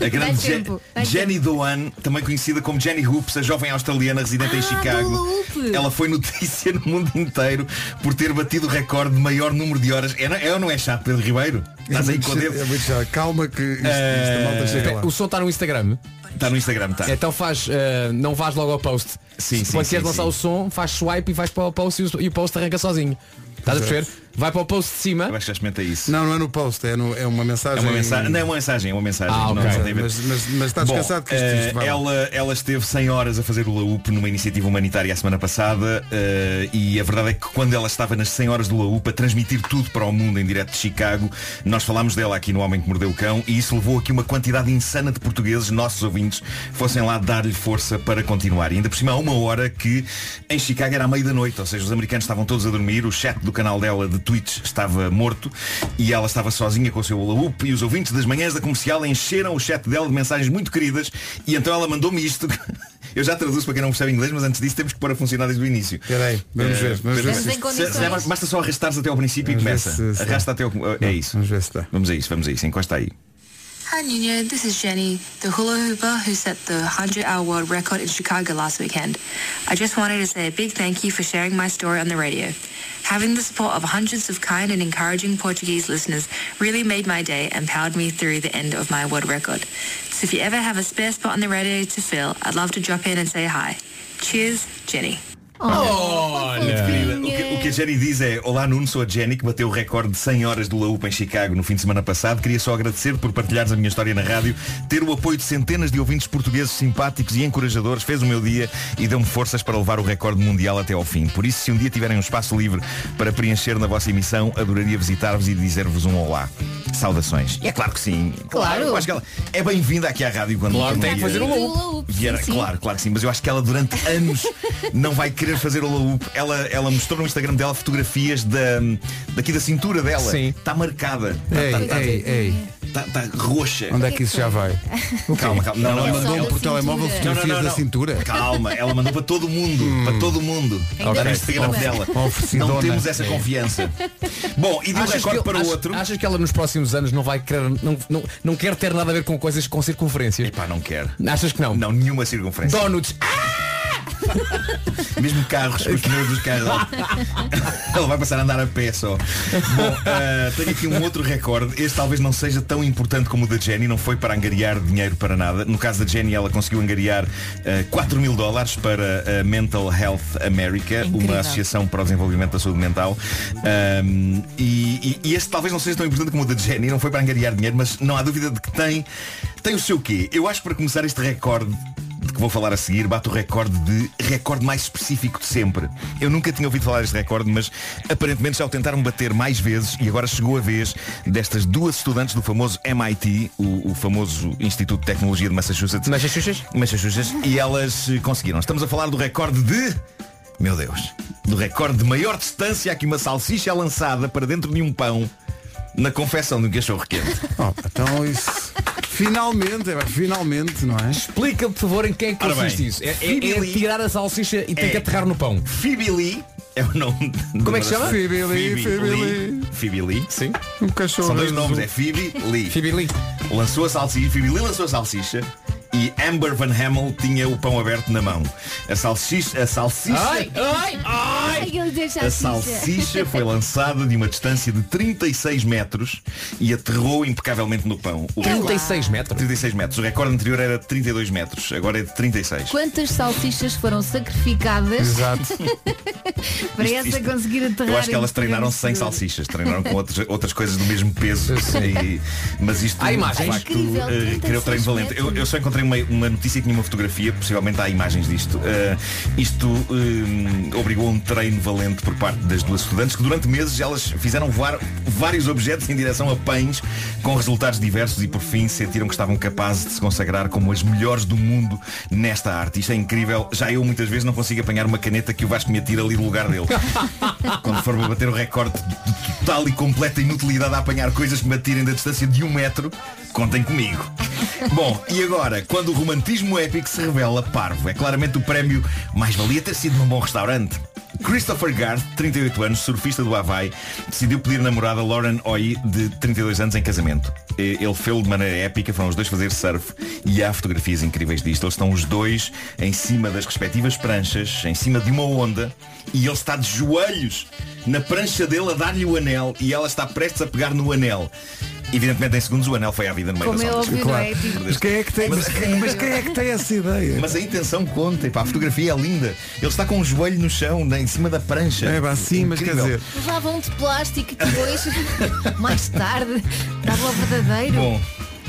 S10: A grande Je-
S4: tempo,
S10: Jenny Doan, também conhecida como Jenny Hoops, a jovem australiana residente em
S4: Ah,
S10: Chicago.
S4: do Loop.
S10: Ela foi notícia no mundo inteiro por ter batido o recorde de maior número de horas. É, é ou não é chato, Pedro Ribeiro? Estás aí com o dedo?
S2: É muito chato. Calma que isto, isto a malta.
S1: O som está no Instagram.
S10: Está no Instagram, está.
S1: Então faz, eh, não vais logo ao post.
S10: Sim, sim,
S1: Quando
S10: sim,
S1: queres lançar
S10: sim.
S1: o som, faz swipe e vais para o post e o, e o post arranca sozinho. Estás a perceber? Vai para o post de cima.
S10: Eu acho que já experimentei isso.
S2: Não, não é no post, é, no- é uma mensagem.
S10: É uma mensagem, não é uma mensagem, é uma mensagem.
S1: Ah,
S10: não.
S2: Mas, mas, mas está
S10: Bom,
S2: descansado que isto,
S10: eh,
S2: isto vai lá.
S10: ela, ela esteve 100 horas a fazer o LAUP numa iniciativa humanitária a semana passada eh, e a verdade é que quando ela estava nas 100 horas do LAUP a transmitir tudo para o mundo em direto de Chicago, nós falámos dela aqui no Homem que Mordeu o Cão e isso levou aqui uma quantidade insana de portugueses, nossos ouvintes, fossem lá dar-lhe força para continuar. E ainda por cima há uma hora que em Chicago era à meia da noite, ou seja, os americanos estavam todos a dormir, o chat do canal dela de Twitch estava morto e ela estava sozinha com o seu LAUP e os ouvintes das manhãs da comercial encheram o chat dela de mensagens muito queridas e então ela mandou-me isto. Eu já traduzo para quem não percebe inglês, mas antes disso temos que pôr a funcionar desde o início.
S2: Espera aí, vamos
S10: Eh,
S2: ver, vamos ver se
S10: se- Basta só arrastares até ao princípio
S2: Vamos
S10: e começa.
S2: se- se-
S10: Arrasta até ao. É isso.
S2: Vamos ver se dá.
S10: Vamos a isso, vamos a isso. Encosta aí.
S18: Hi, Nuno. This is Jenny, the hula hooper who set the 100 hour world record in Chicago last weekend. I just wanted to say a big thank you for sharing my story on the radio. Having the support of hundreds of kind and encouraging Portuguese listeners really made my day and powered me through the end of my world record. So if you ever have a spare spot on the radio to fill, I'd love to drop in and say hi. Cheers, Jenny.
S10: Querida. O que, o que a Jenny diz é Olá Nuno, sou a Jenny que bateu o recorde de 100 horas do Laúpa em Chicago no fim de semana passado Queria só agradecer por partilhares a minha história na rádio Ter o apoio de centenas de ouvintes portugueses simpáticos e encorajadores Fez o meu dia e deu-me forças para levar o recorde mundial até ao fim Por isso, se um dia tiverem um espaço livre para preencher na vossa emissão Adoraria visitar-vos e dizer-vos um olá Saudações. E é claro que sim.
S4: Claro.
S10: Eu acho que ela é bem-vinda aqui à rádio quando
S1: Claro, tem que
S10: vier-
S1: fazer o Laúpa.
S10: vier-
S4: Sim, sim.
S10: Claro, claro que sim, mas eu acho que ela durante anos não vai querer fazer o Laúp. Ela, ela mostrou no Instagram dela fotografias da, daqui da cintura dela.
S2: Sim.
S10: Está marcada.
S2: Ei,
S10: Está tá,
S2: ei, ei.
S10: tá, tá roxa.
S2: Onde é que isso já vai?
S10: Calma, calma. Não, não,
S2: Ela
S10: ela-
S2: mandou
S10: ela-
S2: por telemóvel fotografias da cintura.
S10: Calma, ela mandou para todo mundo. Para todo mundo. Está no
S1: por
S10: Instagram dela. Não temos essa
S1: É.
S10: confiança. Bom, e de um
S1: Achas
S10: recorde
S1: que,
S10: para o outro.
S1: Achas que ela nos próximos anos não vai querer, não, não, não quer ter nada a ver com coisas com circunferências?
S10: Epá, não quer.
S1: Achas que não?
S10: Não, nenhuma circunferência.
S1: Donuts.
S10: Mesmo carros, os pneus dos carros. Ela vai passar a andar a pé só. Bom, ah, tenho aqui um outro recorde. Este talvez não seja tão importante como o da Jenny. Não foi para angariar dinheiro para nada. No caso da Jenny, ela conseguiu angariar ah, 4 mil dólares para a Mental Health America,
S4: Incrível.
S10: uma associação para o desenvolvimento da saúde mental. E, e- e este talvez não seja tão importante como o da Jenny. Não foi para angariar dinheiro, mas não há dúvida de que tem, tem o seu quê. Eu acho que para começar este recorde de que vou falar a seguir, bate o recorde de recorde mais específico de sempre. Eu nunca tinha ouvido falar deste recorde, mas aparentemente já o tentaram bater mais vezes e agora chegou a vez destas duas estudantes do famoso MIT, o, o famoso Instituto de Tecnologia de Massachusetts.
S1: Massachusetts?
S10: Massachusetts. E elas conseguiram. Estamos a falar do recorde de. Meu Deus. Do recorde de maior distância a que uma salsicha é lançada para dentro de um pão na confecção de um cachorro quente.
S2: Oh, então isso. Finalmente, é, finalmente, não é?
S1: Explica, por favor, em quem é que
S10: Ora bem,
S1: consiste isso. É, é- é tirar a salsicha e tem
S10: É.
S1: que aterrar no pão.
S10: Phoebe Lee é o nome. de
S1: Como é que se chama?
S2: Phoebe Lee, Phoebe Lee.
S10: Phoebe Lee.
S1: Sim.
S2: Um cachorro.
S10: São dois
S2: azul.
S10: nomes, é Phoebe Lee.
S1: Phoebe Lee.
S10: Lançou a salsicha, Phoebe Lee lançou a salsicha e Amber Van Hamel tinha o pão aberto na mão. A salsicha, a salsicha,
S1: Ai, ai, ai!
S10: A salsicha foi lançada de uma distância de 36 metros e aterrou impecavelmente no pão. O recorde-
S1: 36 metros.
S10: 36 metros. O recorde anterior era de 32 metros, agora é de 36.
S4: Quantas salsichas foram sacrificadas
S2: Exato.
S4: para
S10: Isto-
S4: essa
S10: isto-
S4: conseguir aterrar?
S10: Eu acho que elas treinaram sem salsichas, treinaram com outras, outras coisas do mesmo peso. E- mas isto
S1: Há imagens?
S10: de facto
S4: Incrível, 36
S10: criou treino valente. Eu, eu só encontrei uma, uma notícia que tinha uma fotografia, possivelmente há imagens disto. Eh, isto eh, obrigou a um treino valente por parte das duas estudantes que durante meses elas fizeram voar vários objetos em direção a pães com resultados diversos e por fim sentiram que estavam capazes de se consagrar como as melhores do mundo nesta arte. Isto é incrível. Já eu muitas vezes não consigo apanhar uma caneta que o Vasco me atira ali do lugar dele. Quando for para bater o recorde de total e completa inutilidade a apanhar coisas que me atirem da distância de um metro, contem comigo. Bom, e agora, quando o romantismo épico se revela parvo, é claramente o prémio mais valia ter sido num bom restaurante. Christopher Garth, 38 anos, surfista do Havaí, decidiu pedir namorada Lauren Oy, de 32 anos, em casamento. Ele fez de maneira épica, foram os dois fazer surf e há fotografias incríveis disto. Eles estão os dois em cima das respectivas pranchas, em cima de uma onda, e ele está de joelhos na prancha dele a dar-lhe o anel e ela está prestes a pegar no anel. Evidentemente em segundos o anel foi à vida no meio
S4: Como
S10: das
S4: é
S10: ondas.
S4: óbvio, não é? Tipo,
S2: Mas quem é que tem, mas, quem- mas quem é que tem essa ideia?
S10: Mas a intenção conta, epá, a fotografia é linda. Ele está com o joelho no chão, né, em cima da prancha.
S2: É, pá, sim, mas quer dizer,
S4: usavam de plástico e depois, mais tarde, dava o verdadeiro.
S10: Bom,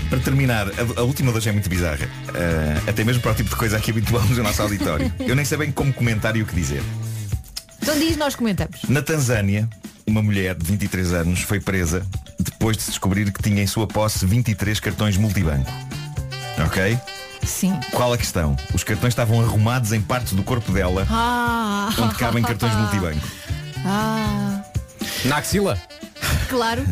S10: para terminar, a, a última de hoje é muito bizarra. Eh, até mesmo para o tipo de coisa a que habituamos no nosso auditório. Eu nem sei bem como comentar e o que dizer.
S4: Então diz, nós comentamos.
S10: Na Tanzânia, uma mulher de 23 anos foi presa depois de se descobrir que tinha em sua posse 23 cartões multibanco. Ok?
S4: Sim.
S10: Qual a questão? Os cartões estavam arrumados em partes do corpo dela
S4: Ah,
S10: onde cabem cartões multibanco.
S4: Ah,
S1: Na axila?
S4: claro.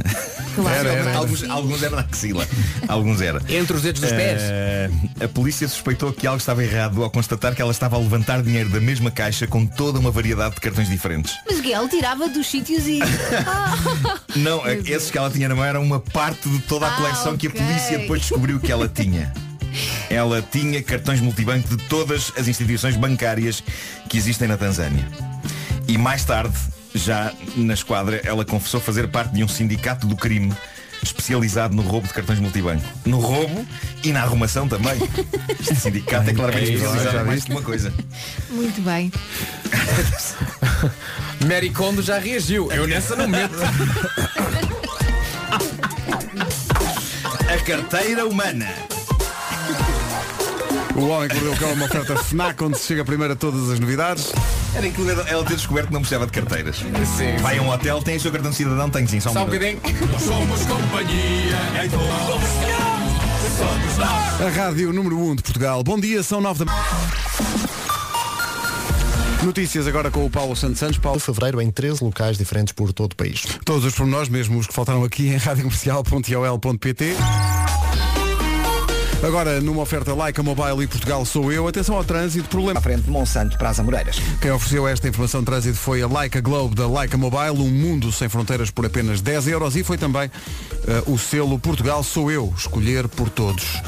S4: Claro.
S10: Era, era. Alguns, alguns eram na axila. Alguns era.
S1: Entre os dedos dos pés.
S10: Eh, a polícia suspeitou que algo estava errado ao constatar que ela estava a levantar dinheiro da mesma caixa com toda uma variedade de cartões diferentes.
S4: Mas que ele tirava dos sítios e. Ah,
S10: Não,
S4: Meu Deus.
S10: esses que ela tinha na mão eram uma parte de toda a
S4: Ah,
S10: coleção que a polícia depois descobriu que ela tinha. Ela tinha cartões multibanco de todas as instituições bancárias que existem na Tanzânia. E mais tarde, já na esquadra, ela confessou fazer parte de um sindicato do crime especializado no roubo de cartões multibanco. No roubo e na arrumação também. Este sindicato é claramente
S1: É isso,
S10: especializado
S1: já
S10: em mais que uma coisa.
S4: Muito bem.
S1: Mary Kondo já reagiu. Eu nessa não meto.
S10: A carteira humana.
S2: O Homem que Mordeu o Cão é uma oferta FNAC onde se chega primeiro a todas as novidades.
S10: Era incrível ela ter descoberto que não precisava de carteiras.
S1: Sim,
S10: Vai a um hotel, tem o seu cartão de cidadão, tem sim, só um,
S1: Só um bocadinho.
S9: Somos companhia em todo Somos nós.
S2: A Rádio número 1 de Portugal. Bom dia, são 9 da Notícias agora com o Paulo Santos Santos. Paulo.
S19: fevereiro em 13 locais diferentes por todo o país.
S2: Todos os pormenores, mesmo os que faltaram aqui em radiocomercial.ol.pt. Agora, numa oferta Like a Mobile e Portugal sou eu. Atenção ao trânsito, problema.
S3: À frente de Monsanto para as Amoreiras.
S2: Quem ofereceu esta informação de trânsito foi a Like a Globe da Like a Mobile, um mundo sem fronteiras por apenas 10 euros e foi também eh, o selo Portugal sou eu, escolher por todos.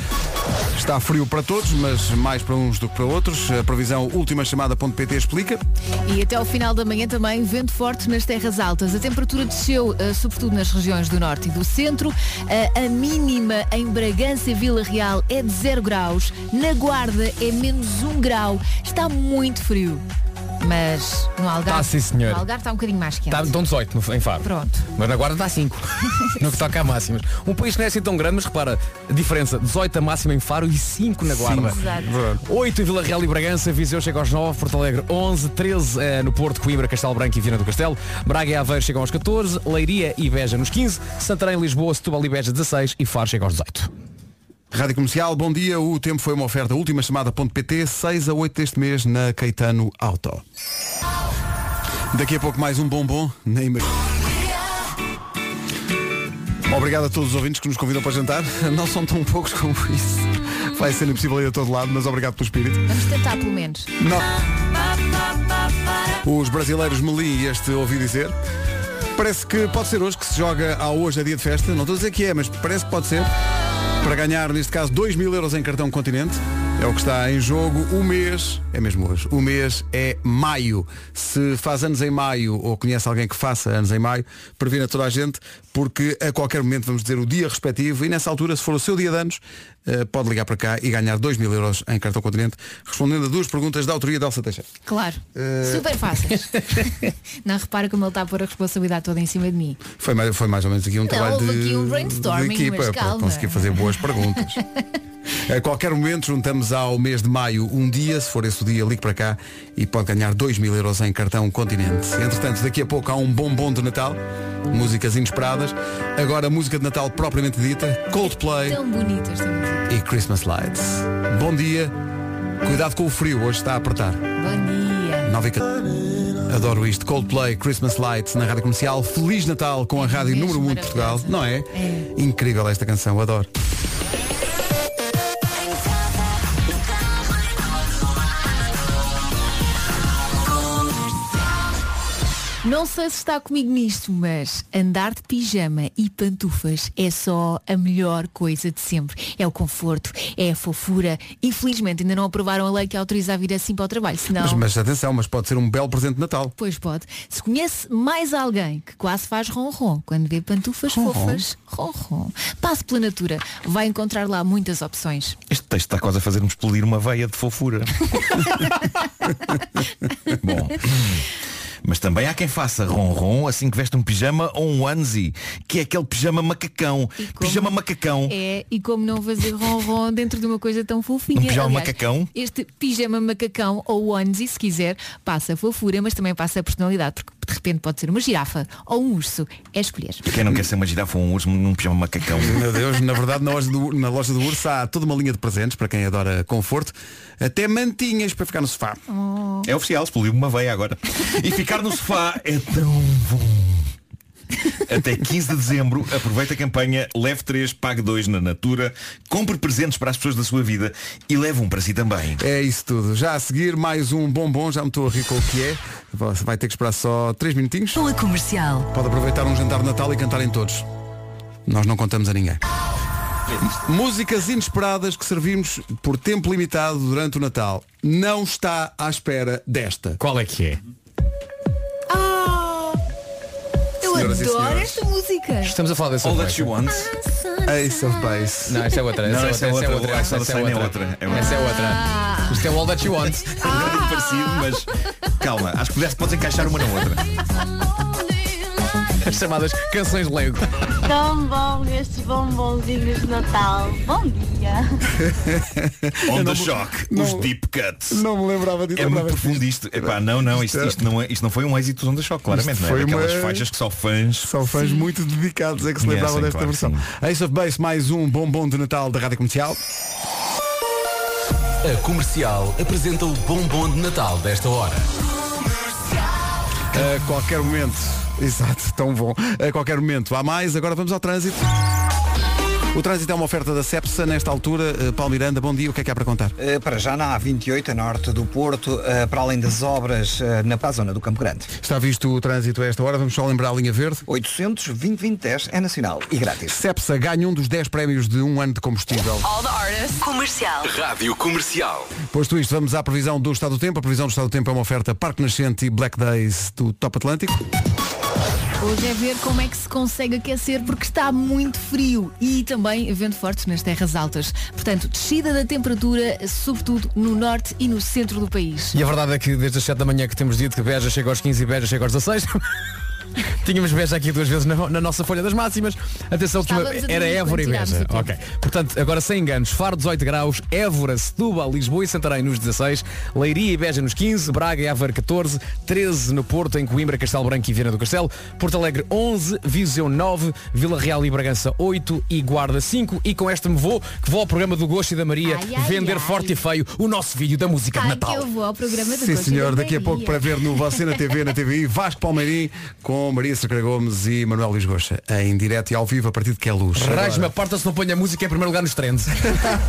S2: Está frio para todos, mas mais para uns do que para outros. A previsão última chamada.pt explica.
S4: E até ao final da manhã também vento forte nas terras altas. A temperatura desceu, eh, sobretudo nas regiões do norte e do centro. Eh, a mínima em Bragança e Vila Real é de 0 graus. Na Guarda é menos 1 grau. Está muito frio. Mas no Algarve,
S1: Tá, sim, senhor.
S4: no Algarve está um bocadinho mais quente.
S1: Está, estão 18 no- em Faro.
S4: Pronto.
S1: Mas na guarda dá 5. no que toca a máximas. Um país que não é assim tão grande, mas repara, a diferença, 18 a máxima em Faro e 5 na guarda.
S4: Exato.
S1: 8 em Vila Real e Bragança, Viseu chega aos 9, Porto Alegre 11, 13 eh, no Porto, Coimbra, Castelo Branco e Viana do Castelo, Braga e Aveiro chegam aos 14, Leiria e Beja nos 15, Santarém, Lisboa, Setúbal e Beja 16 e Faro chega aos 18.
S2: Rádio Comercial, bom dia. O tempo foi uma oferta última chamada.pt, 6 a 8 deste mês na Caetano Auto. Daqui a pouco mais um bombom na. Obrigado a todos os ouvintes que nos convidam para jantar. Não são tão poucos como isso. Vai ser impossível ir a todo lado, mas obrigado pelo espírito.
S4: Vamos tentar pelo menos.
S2: Não. Os brasileiros Melim e este ouvi dizer. Parece que pode ser hoje que se joga ao hoje é dia de festa. Não estou a dizer que é, mas parece que pode ser. Para ganhar, neste caso, 2 mil euros em cartão continente. É o que está em jogo. O mês, é mesmo hoje, o mês é maio. Se faz anos em maio ou conhece alguém que faça anos em maio, previna toda a gente, porque a qualquer momento vamos dizer o dia respectivo e nessa altura, se for o seu dia de anos, eh, pode ligar para cá e ganhar 2 mil euros em cartão continente, respondendo a duas perguntas da autoria de Elsa Teixeira.
S4: Claro.
S2: Eh,
S4: Super fáceis. não repara como ele está a pôr a responsabilidade toda em cima de mim.
S2: Foi mais, foi mais ou menos aqui um
S4: Não,
S2: trabalho de,
S4: aqui um
S2: de
S4: brainstorming,
S2: equipa
S4: mas
S2: para
S4: calma.
S2: conseguir fazer boas perguntas. A qualquer momento juntamos ao mês de maio um dia, se for esse o dia, ligue para cá e pode ganhar 2 mil euros em cartão continente. Entretanto, daqui a pouco há um bombom de Natal, músicas inesperadas. Agora música de Natal propriamente dita, Coldplay
S4: Tão bonita esta música.
S2: e Christmas Lights. Bom dia, cuidado com o frio, hoje está a apertar.
S4: Bom dia.
S2: E Adoro isto. Coldplay, Christmas Lights na Rádio Comercial. Feliz Natal com a rádio número 1 um de Portugal. Não é?
S4: É.
S2: Incrível esta canção, adoro.
S4: Não sei se está comigo nisto, mas andar de pijama e pantufas é só a melhor coisa de sempre. É o conforto, é a fofura. Infelizmente ainda não aprovaram a lei que autoriza a vir assim para o trabalho, senão...
S2: Mas, mas atenção, mas pode ser um belo presente de Natal.
S4: Pois pode. Se conhece mais alguém que quase faz ronron quando vê pantufas
S2: Ronron?
S4: fofas, ronron. Passe pela natura. Vai encontrar lá muitas opções.
S10: Este texto está quase a fazer-me explodir uma veia de fofura. Bom. Mas também há quem faça ronron assim que veste um pijama ou um onesie, que é aquele pijama macacão. Pijama macacão.
S4: É, e como não fazer ronron dentro de uma coisa tão fofinha.
S10: Um pijama
S4: Aliás,
S10: macacão?
S4: Este pijama macacão ou onesie, se quiser, passa fofura, mas também passa personalidade, porque de repente pode ser uma girafa ou um urso. É escolher.
S10: Quem não quer ser uma girafa ou um urso num pijama macacão?
S2: Meu Deus, na verdade na loja, do, na loja do Urso há toda uma linha de presentes para quem adora conforto. Até mantinhas para ficar no sofá.
S10: É oficial, explodiu uma veia agora. E ficar no sofá é tão bom. Até 15 de dezembro, aproveita a campanha Leve 3, Pague 2 na Natura, compre presentes para as pessoas da sua vida e leve um para si também.
S2: É isso tudo. Já a seguir mais um bombom, já me estou a rir com o que é. Você vai ter que esperar só 3 minutinhos.
S6: Com a comercial.
S2: Pode aproveitar um jantar de Natal e cantarem todos. Nós não contamos a ninguém. Músicas inesperadas que servimos por tempo limitado durante o Natal. Não está à espera desta.
S1: Qual é que é?
S2: Senhoras e
S4: adoro
S2: senhores.
S4: esta música.
S1: Estamos a falar desse
S10: All That You Want.
S2: Ace of Base.
S1: Não, essa é outra.
S10: Não,
S1: essa é outra.
S10: outra.
S1: Essa é
S10: Essa
S1: outra.
S10: é outra. É outra.
S1: Essa é outra. Isto é All That You Want.
S10: É parecido, mas calma, acho que pudesse, podes encaixar uma na outra.
S1: As chamadas canções Lego.
S20: Tão bom estes bombonzinhos de Natal. Bom dia.
S10: On
S2: Eu
S10: the
S2: não-
S10: shock,
S2: não-
S10: os deep cuts.
S2: Não me lembrava disso.
S10: É muito profundo isto. Epá, não, não, isto, isto, não é, isto não foi um êxito dos On the Shock, claramente.
S2: Isto
S10: Não é
S2: foi
S10: Aquelas
S2: uma-
S10: faixas que só fãs.
S2: Só fãs muito dedicados é que se lembravam desta
S10: claro
S2: versão. Ace of Base, mais um bombom de Natal da Rádio Comercial.
S9: A comercial apresenta o bombom de Natal desta hora.
S2: A qualquer momento. Exato, tão bom. A qualquer momento há mais. Agora vamos ao trânsito. O trânsito é uma oferta da Cepsa nesta altura. Eh, Paulo Miranda, bom dia. O que é que há para contar?
S3: Eh, Para já na A28, a norte do Porto, eh, para além das obras na para a zona do Campo Grande.
S2: Está visto o trânsito a esta hora. Vamos só lembrar a linha verde.
S3: 800 2010 é nacional e grátis.
S2: Cepsa ganha um dos 10 prémios de um ano de combustível.
S6: All the artists. Comercial.
S9: Rádio Comercial.
S2: Posto isto, vamos à previsão do estado do tempo. A previsão do estado do tempo é uma oferta Parque Nascente e Black Days do Top Atlântico.
S4: Hoje é ver como é que se consegue aquecer porque está muito frio e também vento forte nas terras altas. Portanto, descida da temperatura, sobretudo no norte e no centro do país.
S1: E a verdade é que desde as 7 da manhã que temos dito que Beja chega aos 15 e Beja chega aos 16. Tínhamos Beja aqui duas vezes na, na nossa folha das máximas. Atenção que uma- era Évora e Beja. Ok. Portanto, agora sem enganos. Faro 18 graus, Évora, Setúbal, Lisboa e Santarém nos 16, Leiria e Beja nos 15, Braga e Aveiro 14, 13 no Porto, em Coimbra, Castelo Branco e Viana do Castelo, Porto Alegre 11, Viseu 9, Vila Real e Bragança 8 e Guarda 5. E com esta me vou, que vou ao programa do Gosto e da Maria
S4: Ai, ai,
S1: vender
S4: ai.
S1: forte e feio o nosso vídeo da música de
S4: Ai, que
S1: Natal.
S4: eu vou ao programa do
S2: Sim
S4: Gosto
S2: senhor,
S4: da
S2: daqui a pouco para ver no Você na TV, na TVI, Vasco Palmeirim com Maria Sacra Gomes e Manuel Luís Goxa, em direto e ao vivo a partir de que é luz.
S1: Raios-me a porta se não põe a música em primeiro lugar nos trends.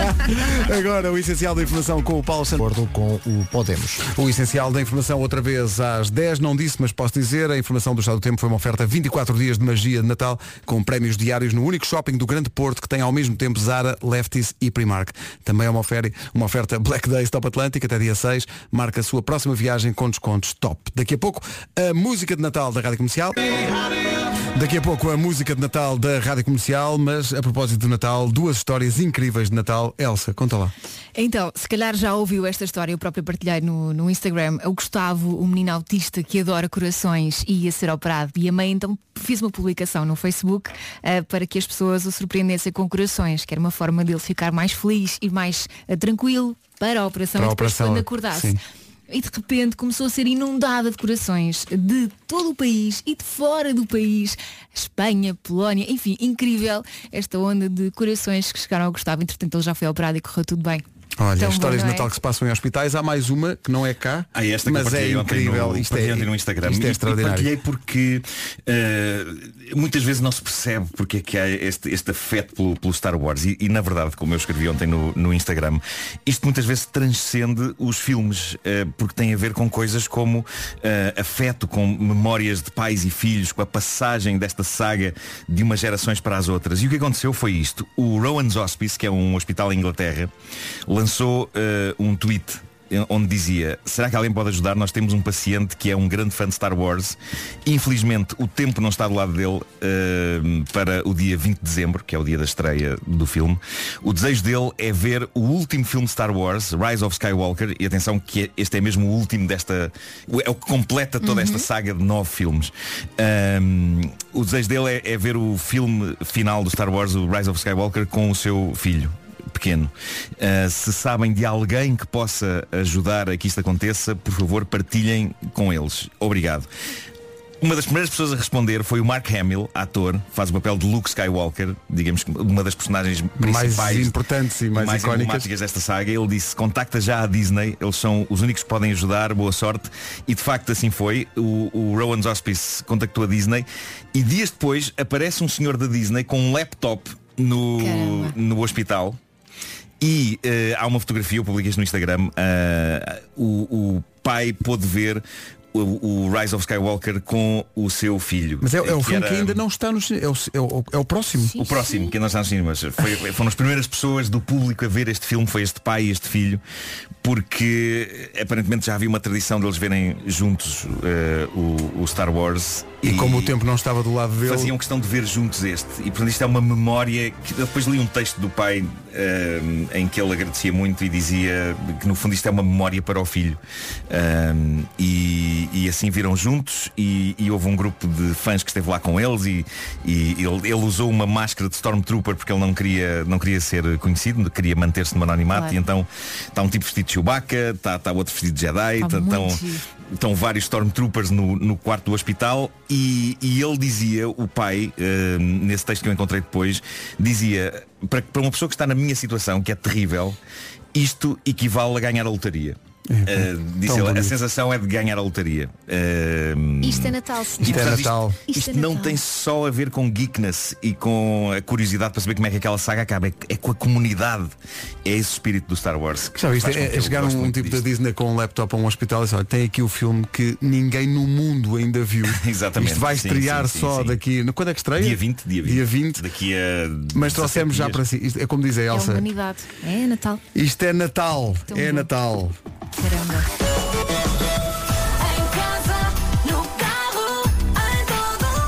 S2: Agora o essencial da informação com o Paulo Santos.
S19: acordo com o Podemos.
S2: O essencial da informação outra vez às 10, não disse, mas posso dizer, a informação do Estado do Tempo foi uma oferta 24 dias de magia de Natal com prémios diários no único shopping do Grande Porto que tem ao mesmo tempo Zara, Lefties e Primark. Também é uma oferta, uma oferta Black Days Top Atlântico até dia 6. Marca a sua próxima viagem com descontos top. Daqui a pouco, a música de Natal da Rádio Comercial. Daqui a pouco a música de Natal da Rádio Comercial, mas a propósito do Natal, duas histórias incríveis de Natal. Elsa, conta lá.
S4: Então, se calhar já ouviu esta história, eu próprio partilhei no, no Instagram. O Gustavo, o menino autista que adora corações e ia ser operado. E a mãe então fiz uma publicação no Facebook eh, para que as pessoas o surpreendessem com corações, que era uma forma dele ficar mais feliz e mais eh, tranquilo para a operação
S2: Para a
S4: e depois
S2: operação,
S4: quando acordasse.
S2: sim.
S4: E de repente começou a ser inundada de corações de todo o país e de fora do país. Espanha, Polónia, enfim, incrível esta onda de corações que chegaram ao Gustavo. Entretanto, ele já foi operado e correu tudo bem.
S2: Olha,
S4: Tão
S2: histórias
S4: bom,
S2: de
S4: é?
S2: Natal que se passam em hospitais. Há mais uma que não é cá,
S10: Ah, esta que
S2: mas é
S10: partilhei ontem
S2: incrível.
S10: no,
S2: isto, é,
S10: no Instagram.
S2: isto é
S10: E- e
S2: extraordinário.
S10: partilhei porque eh, muitas vezes não se percebe porque é que há este, este afeto pelo, pelo Star Wars. E, e, na verdade, como eu escrevi ontem no, no Instagram, isto muitas vezes transcende os filmes, eh, porque tem a ver com coisas como eh, afeto, com memórias de pais e filhos, com a passagem desta saga de umas gerações para as outras. E o que aconteceu foi isto. O Rowan's Hospice, que é um hospital em Inglaterra, lançou eh, um tweet onde dizia será que alguém pode ajudar? Nós temos um paciente que é um grande fã de Star Wars. Infelizmente o tempo não está do lado dele eh, para o dia 20 de dezembro que é o dia da estreia do filme. O desejo dele é ver o último filme de Star Wars Rise of Skywalker e atenção que este é mesmo o último desta é o que completa toda esta saga de nove filmes. Um, o desejo dele é, é ver o filme final do Star Wars o Rise of Skywalker com o seu filho pequeno. Uh, se sabem de alguém que possa ajudar a que isto aconteça, por favor, partilhem com eles. Obrigado. Uma das primeiras pessoas a responder foi o Mark Hamill, ator, faz o papel de Luke Skywalker, digamos que uma das personagens principais
S2: Mais importantes e mais, icónicas.
S10: emblemáticas desta saga. Ele disse, contacta já a Disney, eles são os únicos que podem ajudar, boa sorte. E de facto assim foi. O, o Rowan's Hospice contactou a Disney e dias depois aparece um senhor da Disney com um laptop no,
S4: Caramba.
S10: no hospital. E eh, há uma fotografia, eu publiquei isto no Instagram, ah, o, o pai pôde ver o, o Rise of Skywalker com o seu filho.
S2: Mas é, é o
S10: Que
S2: filme
S10: era-
S2: que ainda não está no cinema. É o, é o, é o próximo.
S10: o próximo, que ainda está nos cinemas. Foi, foram as primeiras pessoas do público a ver este filme, foi este pai e este filho, porque aparentemente já havia uma tradição deles verem juntos eh, o, o Star Wars.
S2: E como o tempo não estava do lado dele.
S10: Faziam questão de ver juntos este. E portanto isto é uma memória que depois li um texto do pai eh, em que ele agradecia muito e dizia que no fundo isto é uma memória para o filho. Um, e, e assim viram juntos e, e houve um grupo de fãs que esteve lá com eles e, e ele, ele usou uma máscara de Stormtrooper porque ele não queria, não queria ser conhecido, queria manter-se no anonimato
S21: Claro.
S10: e então está um tipo vestido de Chewbacca, está, está outro vestido de Jedi,
S21: Tá
S10: está- estão, estão vários Stormtroopers no, no quarto do hospital e, e ele dizia, o pai, eh, nesse texto que eu encontrei depois, dizia, para, para uma pessoa que está na minha situação, que é terrível, isto equivale a ganhar a lotaria. Eh, disse ele, a sensação é de ganhar a lotaria. Eh,
S4: Isto é Natal, senhor.
S10: e, portanto,
S2: Natal.
S10: Isto,
S4: Isto é
S10: isto não
S4: Natal.
S10: tem só a ver com geekness e com a curiosidade para saber como é que aquela saga acaba. É, é com a comunidade. É esse espírito do Star Wars. que
S2: Já viste? É, é chegar um, um tipo
S10: disto.
S2: da Disney com um laptop a um hospital e olha, tem aqui o filme que ninguém no mundo ainda viu.
S10: Exatamente.
S2: Isto vai
S10: Sim,
S2: estrear
S10: sim, sim,
S2: só
S10: sim.
S2: daqui. Quando é que estreia?
S10: Dia 20, dia 20.
S2: Dia 20.
S10: Daqui a.
S2: Mas
S10: 17
S2: trouxemos já
S10: dias.
S2: para si. Isto é como diz a
S4: É a
S2: Elsa.
S4: humanidade. É Natal.
S2: Isto é Natal. É. Natal.
S4: Caramba.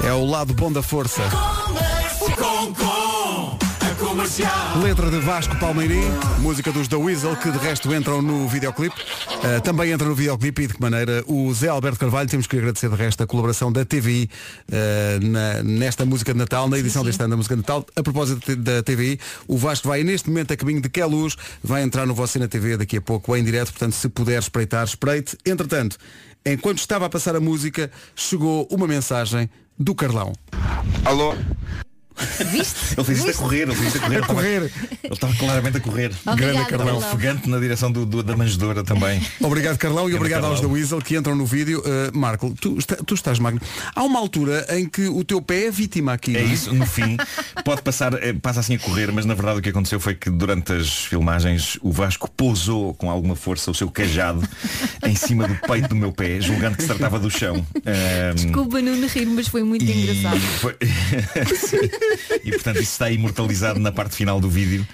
S2: É o lado bom da força. Letra de Vasco Palmeirim, música dos The Weasel, que de resto entram no videoclipe. Uh, também entra no videoclipe e de que maneira o Zé Alberto Carvalho, temos que agradecer de resto a colaboração da TVI uh, na- nesta música de Natal, na edição deste ano da música de Natal. A propósito da TVI, o Vasco vai neste momento a caminho de Queluz, vai entrar no Você na TV daqui a pouco em direto, portanto se puder espreitar, espreite. Entretanto, enquanto estava a passar a música, chegou uma mensagem do Carlão.
S10: Alô?
S4: Viste?
S10: Ele fez isto a correr, ele fez isto a correr.
S2: A correr.
S10: Ele estava claramente a correr.
S4: Obrigada,
S10: Grande Carlão.
S4: Carlão.
S10: Ofegante na direção do, do- da manjedora também.
S2: Obrigado Carlão e obrigado aos da
S10: Carlão.
S2: Weasel que entram no vídeo. Uh, Marco, tu, está- tu estás magno. Há uma altura em que o teu pé é vítima aqui.
S10: É
S2: não
S10: isso, no fim, pode passar, eh, passa assim a correr, mas na verdade o que aconteceu foi que durante as filmagens o Vasco pousou com alguma força o seu cajado em cima do peito do meu pé, julgando que se tratava do chão. Ahm,
S4: Desculpa não rir, mas foi muito engraçado.
S10: foi- e portanto isso está imortalizado na parte final do vídeo.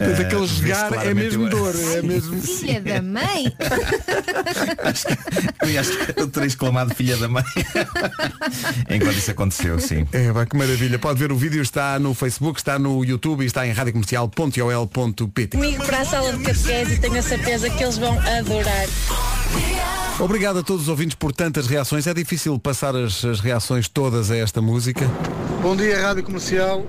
S2: Mas
S10: Ah,
S2: aquele
S10: vê-se
S2: jogar é mesmo
S10: eu-
S2: dor, é mesmo.
S4: Filha da mãe.
S10: Aliás, eu terei exclamado filha da mãe. Enquanto isso aconteceu, sim.
S2: É, vai que maravilha. Pode ver o vídeo, está no Facebook, está no YouTube e está em radiocomercial.ol.pt.
S8: Comigo para a sala de catequese e tenho a certeza que eles vão adorar.
S2: Obrigado a todos os ouvintes por tantas reações. É difícil passar as, as reações todas a esta música.
S21: Bom dia, Rádio Comercial.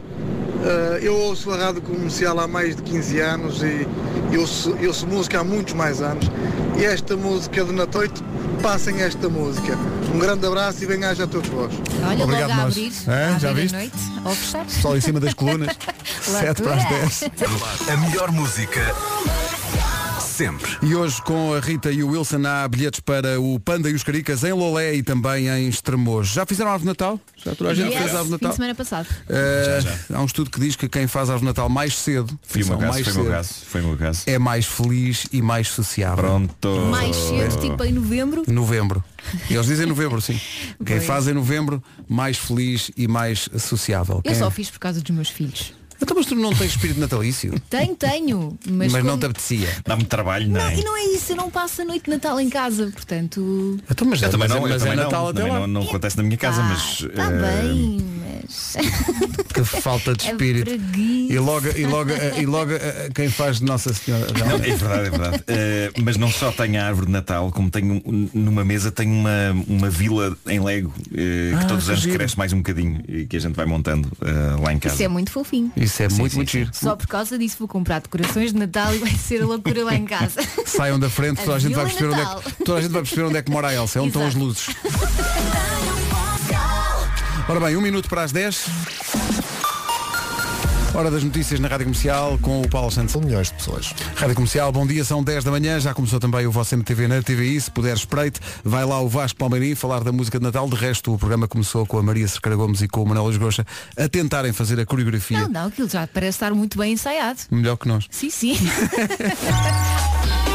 S21: Eh, eu ouço a Rádio Comercial há mais de 15 anos e eu ouço, eu ouço música há muitos mais anos. E esta música de Natoito, passem esta música. Um grande abraço e bem-aja a todos vós.
S4: Olha,
S2: Obrigado,
S4: logo a
S2: nós.
S4: abrir, a
S2: Já viste?
S4: noite, ao fechar.
S2: Sol em cima das colunas. 7 para as 10.
S16: A melhor música sempre.
S2: E hoje com a Rita e o Wilson há bilhetes para o Panda e os Caricas em Lolé e também em Estremoz. Já fizeram árvore de Natal? Já toda a gente
S4: Yes,
S2: fez árvore de
S4: fim de
S2: Natal?
S4: semana passado.
S2: Uh, há um estudo que diz que quem faz árvore de Natal mais cedo,
S10: Foi o meu
S2: atenção,
S10: caso,
S2: mais
S10: foi o meu
S2: cedo,
S10: caso, foi meu caso.
S2: é mais feliz e mais sociável.
S10: Pronto.
S4: Mais cedo, tipo em novembro.
S2: Novembro. E eles dizem novembro, sim. Quem
S4: Pois.
S2: faz em novembro, mais feliz e mais sociável.
S4: Eu
S2: Quem-
S4: só fiz por causa dos meus filhos.
S2: Então, mas tu não tens espírito natalício?
S4: Tenho, tenho. Mas,
S2: Mas, não
S4: como-
S2: te apetecia.
S10: Dá-me trabalho, não
S4: Não,
S10: é?
S4: e não é isso, eu não passo a noite de Natal em casa, portanto.
S2: Então, mas,
S10: Eu também
S2: mas-
S10: não, eu
S2: mas é
S10: também não,
S2: Natal até
S10: também
S2: lá.
S10: não, não acontece na minha casa, mas.
S4: Está
S10: eh,
S4: bem, mas.
S2: Que falta de
S4: É
S2: espírito.
S4: preguiça.
S2: e logo, e logo, eh, e logo eh, quem faz de Nossa Senhora.
S10: Não, é verdade, é verdade. Eh, mas não só tenho a árvore de Natal, como tenho um- numa mesa tenho uma, uma vila em Lego eh, que
S2: Ah,
S10: todos os
S2: que
S10: anos
S2: giro.
S10: cresce mais um bocadinho e que a gente vai montando eh, lá em casa.
S4: Isso é muito fofinho.
S2: Isso é
S10: Sim,
S2: muito,
S10: sim,
S2: muito
S10: sim.
S2: giro.
S4: Só por causa disso vou comprar decorações de Natal e vai ser a loucura lá em casa.
S2: Saiam da frente, toda a, gente vai
S4: Vila
S2: perceber onde é que, toda a gente vai perceber onde é que mora a Elsa, é onde estão as luzes. Ora bem, um minuto para as 10. Hora das notícias na Rádio Comercial com o Paulo Santos.
S19: São milhões de pessoas.
S2: Rádio Comercial, bom dia, são 10 da manhã, já começou também o Você na TV na TVI, se puder espreite, vai lá o Vasco Palmeirim falar da música de Natal, de resto o programa começou com a Maria Cercara Gomes e com o Manuel Esgocha a tentarem fazer a coreografia
S4: Não, não, aquilo já parece estar muito bem ensaiado.
S2: melhor que nós.
S4: Sim, sim.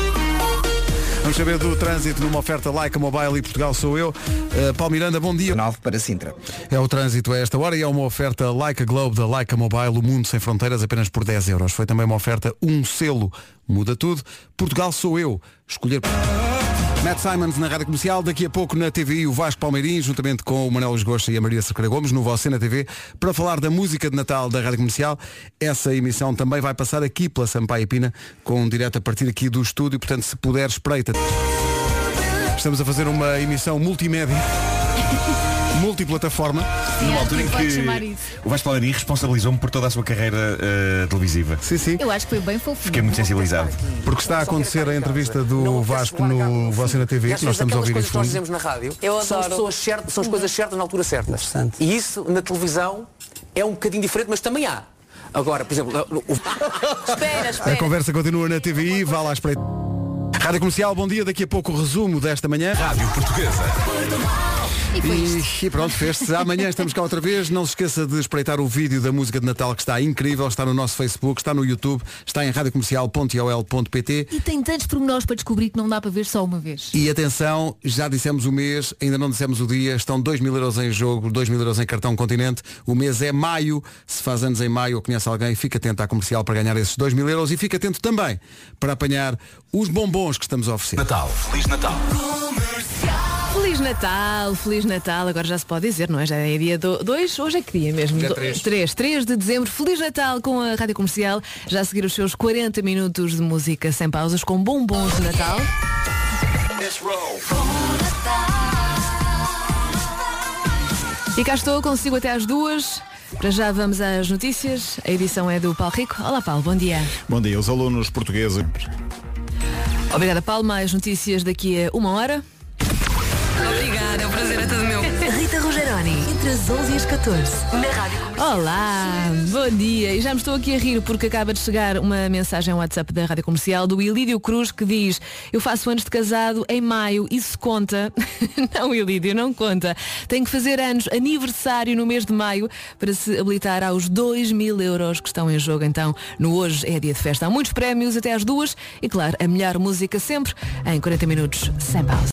S2: Vamos saber do trânsito numa oferta Like Mobile e Portugal sou eu. Uh, Paulo Miranda, bom dia.
S3: 9 para Sintra.
S2: É o trânsito a esta hora e é uma oferta Like a Globe da Like a Mobile, o mundo sem fronteiras apenas por 10 euros. Foi também uma oferta um selo, muda tudo. Portugal sou eu. Escolher. Matt Simons na Rádio Comercial, daqui a pouco na TVI o Vasco Palmeirim, juntamente com o Manuel Esgocha e a Maria Cerqueira Gomes, no Você na TV, para falar da música de Natal da Rádio Comercial. Essa emissão também vai passar aqui pela Sampaio Pina, com um direto a partir aqui do estúdio, portanto se puder espreita. Estamos a fazer uma emissão multimédia. Multiplataforma.
S10: Numa altura em que
S22: isso.
S10: o Vasco Palmeirim responsabilizou-me por toda a sua carreira eh, televisiva.
S2: Sim, sim.
S22: Eu acho que foi bem fofinho.
S10: Fiquei muito sensibilizado.
S2: Porque está a acontecer a entrevista do Vasco no Você na TV, que nós estamos a ouvir
S1: coisas
S2: em
S1: que nós dizemos na rádio
S15: Eu
S1: são, as
S15: adoro.
S1: pessoas certas, são as coisas certas na altura certa. E isso na televisão é um bocadinho diferente, mas também há. Agora, por exemplo, o...
S15: Espera,
S2: A conversa continua na TVI, vá lá espreita. Rádio Comercial, bom dia. Daqui a pouco o resumo desta manhã.
S9: Rádio Portuguesa.
S2: E, e pronto, fez-se. Amanhã estamos cá outra vez. Não se esqueça de espreitar o vídeo da música de Natal que está incrível. Está no nosso Facebook, está no YouTube, está em radiocomercial.ol.pt.
S22: E tem tantos pormenores para descobrir que não dá para ver só uma vez.
S2: E atenção, já dissemos o mês, ainda não dissemos o dia, estão 2 mil euros em jogo, 2 mil euros em cartão continente. O mês é maio. Se faz anos em maio ou conhece alguém, fica atento à comercial para ganhar esses 2 mil euros e fica atento também para apanhar os bombons que estamos a oferecer.
S9: Natal. Feliz Natal.
S22: Feliz Natal, Feliz Natal, agora já se pode dizer, não é? Já é dia 2, hoje é que dia mesmo?
S4: Dia
S22: Do-
S4: três.
S22: 3, 3 de dezembro, Feliz Natal com a Rádio Comercial, já a seguir os seus 40 minutos de música sem pausas com bombons de Natal. E cá estou, consigo até às duas. Para já vamos às notícias. A edição é do Paulo Rico. Olá Paulo, bom dia.
S23: Bom dia, os alunos portugueses.
S22: Obrigada Paulo, mais notícias daqui a uma hora.
S6: Obrigada, o prazer é todo meu. Rita Rogeroni, entre as 11 e as 14, na Rádio
S22: Olá, bom dia. E já me estou aqui a rir porque acaba de chegar uma mensagem ao WhatsApp da Rádio Comercial do Ilídio Cruz que diz Eu faço anos de casado em maio, isso conta? não, Ilídio, não conta. Tenho que fazer anos, aniversário no mês de maio para se habilitar aos 2 mil euros que estão em jogo. Então, no hoje é dia de festa. Há muitos prémios até às duas e, claro, a melhor música sempre em 40 minutos sem pausa.